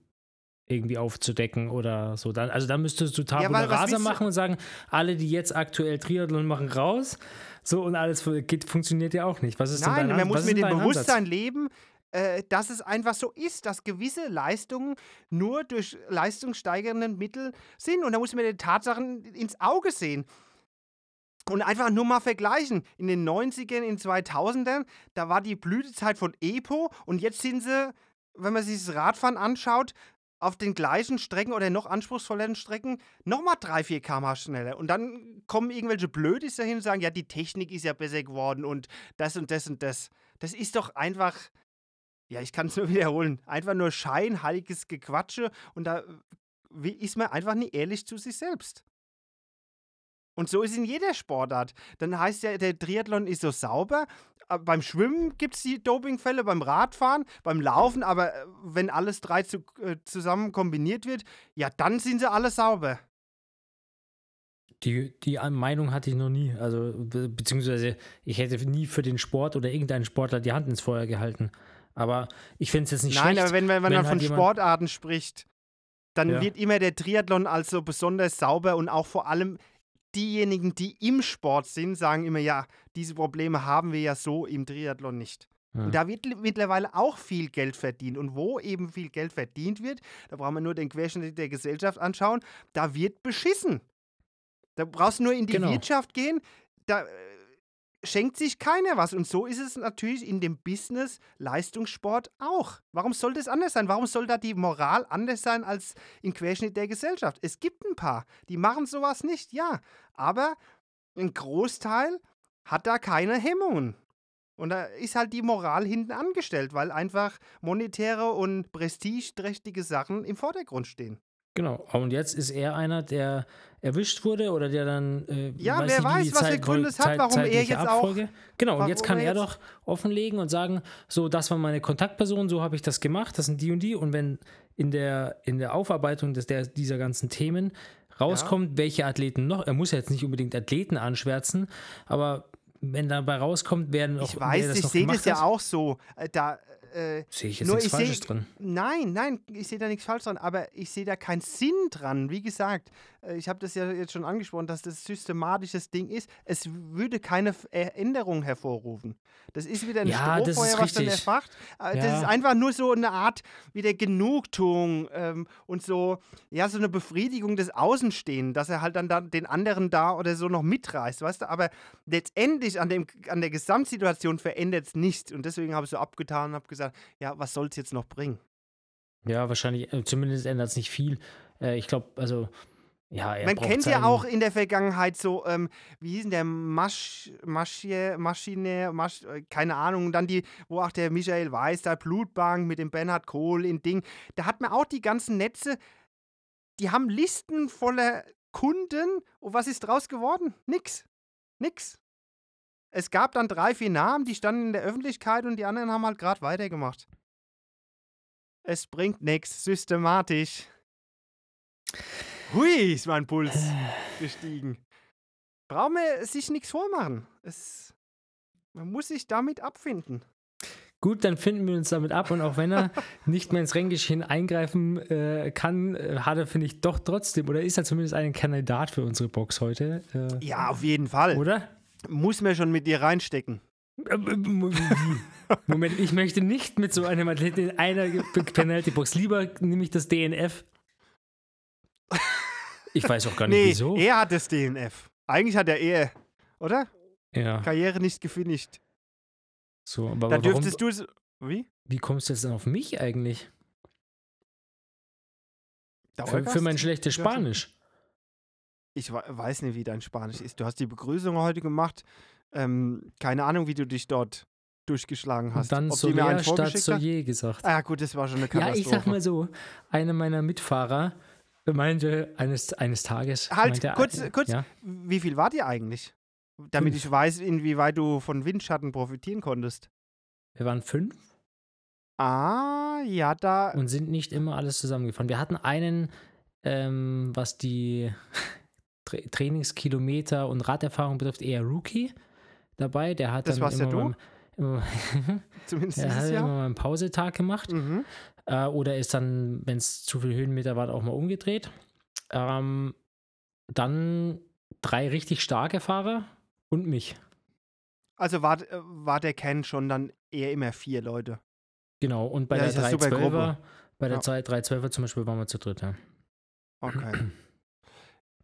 irgendwie aufzudecken oder so. Dann, also da müsstest du Tabula ja, Rasa machen und sagen, alle, die jetzt aktuell Triathlon machen, raus. So und alles geht, funktioniert ja auch nicht. Was ist Nein, denn dein, man muss mit dem Bewusstsein Ansatz? leben, äh, dass es einfach so ist, dass gewisse Leistungen nur durch leistungssteigernden Mittel sind. Und da muss man den Tatsachen ins Auge sehen. Und einfach nur mal vergleichen. In den 90ern, in den 2000ern, da war die Blütezeit von EPO und jetzt sind sie, wenn man sich das Radfahren anschaut, auf den gleichen Strecken oder noch anspruchsvolleren Strecken nochmal 3, 4 km schneller. Und dann kommen irgendwelche Blödis dahin und sagen, ja, die Technik ist ja besser geworden und das und das und das. Das ist doch einfach, ja, ich kann es nur wiederholen, einfach nur scheinheiliges Gequatsche und da ist man einfach nicht ehrlich zu sich selbst. Und so ist in jeder Sportart. Dann heißt ja, der Triathlon ist so sauber. Äh, beim Schwimmen gibt es die Dopingfälle, beim Radfahren, beim Laufen, aber äh, wenn alles drei zu, äh, zusammen kombiniert wird, ja, dann sind sie alle sauber. Die, die Meinung hatte ich noch nie. Also, be beziehungsweise ich hätte nie für den Sport oder irgendeinen Sportler die Hand ins Feuer gehalten. Aber ich finde es jetzt nicht Nein, schlecht. Nein, aber wenn, wenn man wenn dann halt von Sportarten spricht, dann Ja. wird immer der Triathlon als so besonders sauber und auch vor allem diejenigen, die im Sport sind, sagen immer, ja, diese Probleme haben wir ja so im Triathlon nicht. Und da wird mittlerweile auch viel Geld verdient. Und wo eben viel Geld verdient wird, da brauchen wir nur den Querschnitt der Gesellschaft anschauen, da wird beschissen. Da brauchst du nur in die Genau. Wirtschaft gehen, da äh, schenkt sich keiner was. Und so ist es natürlich in dem Business Leistungssport auch. Warum soll das anders sein? Warum soll da die Moral anders sein als im Querschnitt der Gesellschaft? Es gibt ein paar, die machen sowas nicht, ja. Aber ein Großteil hat da keine Hemmungen. Und da ist halt die Moral hinten angestellt, weil einfach monetäre und prestigeträchtige Sachen im Vordergrund stehen. Genau. Und jetzt ist er einer, der erwischt wurde oder der dann. Äh, Ja, weiß wer nicht, weiß, was für Zeit- Gründe es hat, warum er jetzt auch- Abfolge. Genau, und jetzt kann er jetzt- doch offenlegen und sagen: So, das war meine Kontaktperson, so habe ich das gemacht, das sind die und die. Und wenn in der, in der Aufarbeitung des, der, dieser ganzen Themen rauskommt, welche Athleten noch, er muss ja jetzt nicht unbedingt Athleten anschwärzen, aber wenn dabei rauskommt, werden auch. Ich weiß, ich sehe das ja auch so. Äh, Da, äh, Sehe ich jetzt nichts ich seh- Falsches drin. Nein, nein, ich sehe da nichts falsch dran, aber ich sehe da keinen Sinn dran. Wie gesagt, äh, ich habe das ja jetzt schon angesprochen, dass das systematisches Ding ist. Es würde keine F- Änderung hervorrufen. Das ist wieder ein Ja, Strohfeuer, was dann erfacht. Äh, Das Ja. ist einfach nur so eine Art wieder Genugtuung ähm, und so, ja, so eine Befriedigung des Außenstehens, dass er halt dann da den anderen da oder so noch mitreißt, weißt du? Aber letztendlich an, dem, an der Gesamtsituation verändert es nichts. Und deswegen habe ich so abgetan und habe gesagt, ja, was soll es jetzt noch bringen? Ja, wahrscheinlich, äh, zumindest ändert es nicht viel. Äh, ich glaube, also, ja, er Man kennt ja auch in der Vergangenheit so, ähm, wie hieß denn der Masch, Maschier, Maschine, Masch, äh, keine Ahnung, und dann die, wo auch der Michael Weiß, da Blutbank mit dem Bernhard Kohl in Ding, da hat man auch die ganzen Netze, die haben Listen voller Kunden und was ist draus geworden? Nix. Nix. Es gab dann drei, vier Namen, die standen in der Öffentlichkeit und die anderen haben halt gerade weitergemacht. Es bringt nichts, systematisch. Hui, ist mein Puls gestiegen. Braucht man sich nichts vormachen. Es, man muss sich damit abfinden. Gut, dann finden wir uns damit ab und auch wenn er nicht mehr ins Renngeschehen eingreifen äh, kann, äh, hat er, finde ich, doch trotzdem oder ist er zumindest ein Kandidat für unsere Box heute. Äh, Ja, auf jeden Fall. Oder? Muss man schon mit dir reinstecken. Moment, ich möchte nicht mit so einem Athleten in einer Penalty-Box. Lieber nehme ich das DNF. Ich weiß auch gar nicht, Nee, wieso. er hat das DNF. Eigentlich hat er eher, oder? Ja, Karriere nicht gefinisht. so, aber Da warum, dürftest du es. Wie? wie kommst du jetzt dann auf mich eigentlich? Für, für mein schlechtes. Spanisch. Ich we- weiß nicht, wie dein Spanisch ist. Du hast die Begrüßung heute gemacht. Ähm, keine Ahnung, wie du dich dort durchgeschlagen hast. Und dann Ob einen Soler statt? Soje gesagt. Ah ja, gut, das war schon eine Ja, Katastrophe. ich sag mal so, einer meiner Mitfahrer meinte eines, eines Tages. Halt, meinte, kurz, äh, kurz. Ja, Wie viel wart ihr eigentlich? Damit Fünf. ich weiß, inwieweit du von Windschatten profitieren konntest. wir waren fünf Ah, ja, da. und sind nicht immer alles zusammengefahren. Wir hatten einen, ähm, was die Tra Trainingskilometer und Raderfahrung betrifft, eher Rookie dabei. Der hat Das dann warst ja immer, du? Mal, immer, Zumindest der hat dieses immer Jahr. mal einen Pausetag gemacht. Mhm. Äh, oder ist dann, wenn es zu viel Höhenmeter war, auch mal umgedreht. Ähm, dann drei richtig starke Fahrer und mich. Also war, äh, war der Ken schon dann eher immer vier Leute. Genau, und bei Ja, der ist ja super 312er, Gruppe. bei der Ja. 312er zum Beispiel waren wir zu dritt, ja. Okay.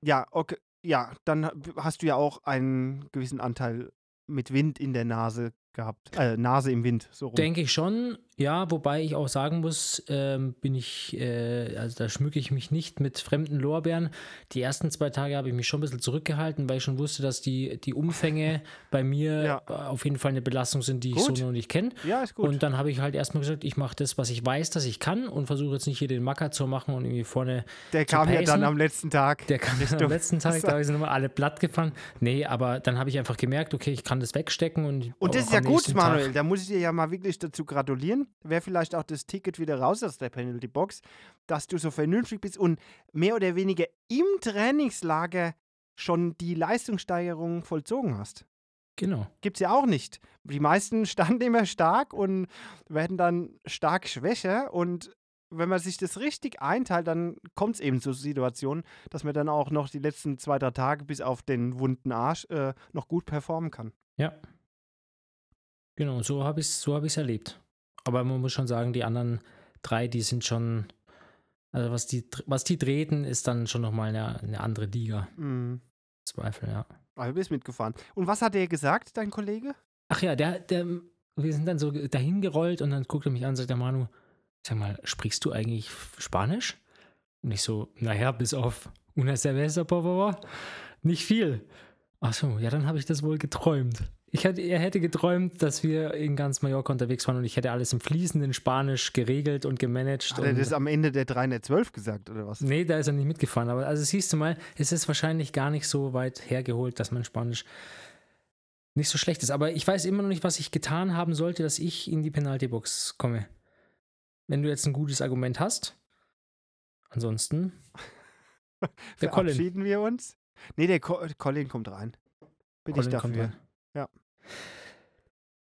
Ja, okay. Ja, dann ha- hast du ja auch einen gewissen Anteil mit Wind in der Nase gehabt. Äh, Nase im Wind, so rum. Denke ich schon, ja, wobei ich auch sagen muss, ähm, bin ich, äh, also da schmücke ich mich nicht mit fremden Lorbeeren. Die ersten zwei Tage habe ich mich schon ein bisschen zurückgehalten, weil ich schon wusste, dass die, die Umfänge bei mir Ja. auf jeden Fall eine Belastung sind, die ich Gut. so noch nicht kenne. ja, ist gut. Und dann habe ich halt erstmal gesagt, ich mache das, was ich weiß, dass ich kann und versuche jetzt nicht hier den Macker zu machen und irgendwie vorne der kam ja dann pacen. am letzten Tag. Der kam dann am Richtung- letzten Tag, da habe ich nochmal alle platt gefahren. Nee, aber dann habe ich einfach gemerkt, okay, ich kann das wegstecken und. Und das ist ja gut, nächsten Tag- Manuel. Da muss ich dir ja mal wirklich dazu gratulieren. Wäre vielleicht auch das Ticket wieder raus aus der Penalty Box, dass du so vernünftig bist und mehr oder weniger im Trainingslager schon die Leistungssteigerung vollzogen hast. Genau. Gibt es ja auch nicht. Die meisten standen immer stark und werden dann stark schwächer. Und wenn man sich das richtig einteilt, dann kommt es eben zu Situationen, dass man dann auch noch die letzten zwei, drei Tage bis auf den wunden Arsch äh, noch gut performen kann. Ja. Genau, so habe ich es so hab ich's erlebt. Aber man muss schon sagen, die anderen drei, die sind schon. Also, was die, was die treten, ist dann schon nochmal eine, eine andere Liga. Mhm. Zweifel, ja. Aber du bist mitgefahren. Und was hat er gesagt, dein Kollege? Ach ja, der, der, wir sind dann so dahin gerollt und dann guckt er mich an und sagt der Manu, sag mal, sprichst du eigentlich Spanisch? Und ich so, naja, bis auf una cerveza, por favor, nicht viel. Ach so, ja, dann habe ich das wohl geträumt. Ich hätte, er hätte geträumt, dass wir in ganz Mallorca unterwegs waren und ich hätte alles im fließenden Spanisch geregelt und gemanagt. Hat er das am Ende der 312 gesagt, oder was? Nee, da ist er nicht mitgefahren. Aber also siehst du mal, es ist wahrscheinlich gar nicht so weit hergeholt, dass mein Spanisch nicht so schlecht ist. Aber ich weiß immer noch nicht, was ich getan haben sollte, dass ich in die Penaltybox komme. Wenn du jetzt ein gutes Argument hast. Ansonsten. Der Colin. Verabschieden wir uns? Nee, der Co Colin kommt rein. Bin Colin ich dafür. Ja.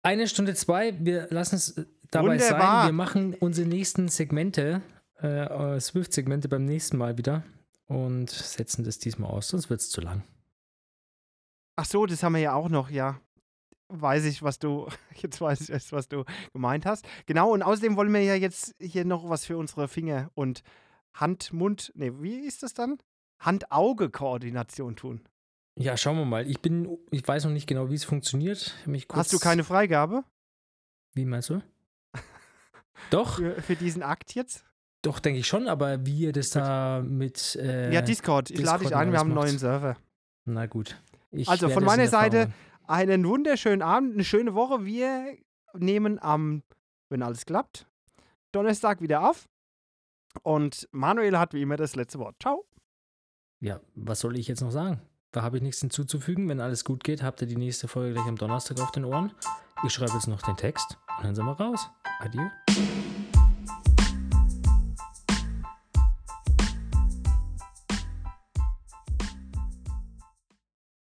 Eine Stunde zwei, wir lassen es dabei Wunderbar. sein. Wir machen unsere nächsten Segmente, äh, äh, Swift-Segmente beim nächsten Mal wieder und setzen das diesmal aus, sonst wird es zu lang. Ach so, das haben wir ja auch noch, ja. Weiß ich, was du, jetzt weiß ich erst, was du gemeint hast. Genau, und außerdem wollen wir ja jetzt hier noch was für unsere Finger- und Hand-Mund, nee, wie ist das dann? Hand-Auge-Koordination tun. Ja, schauen wir mal. Ich bin, ich weiß noch nicht genau, wie es funktioniert. Hast du keine Freigabe Wie meinst du? Doch, für, für diesen Akt jetzt? doch, denke ich schon, aber wie ihr das da mit. Äh, ja, Discord. Ich lade dich ein, wir haben einen macht. neuen Server. Na gut. Ich Also von meiner Seite einen wunderschönen Abend, eine schöne Woche. Wir nehmen am, wenn alles klappt, Donnerstag wieder auf. Und Manuel hat wie immer das letzte Wort. Ciao. Ja, was soll ich jetzt noch sagen? Da habe ich nichts hinzuzufügen. Wenn alles gut geht, habt ihr die nächste Folge gleich am Donnerstag auf den Ohren. Ich schreibe jetzt noch den Text und dann sind wir raus. Adieu.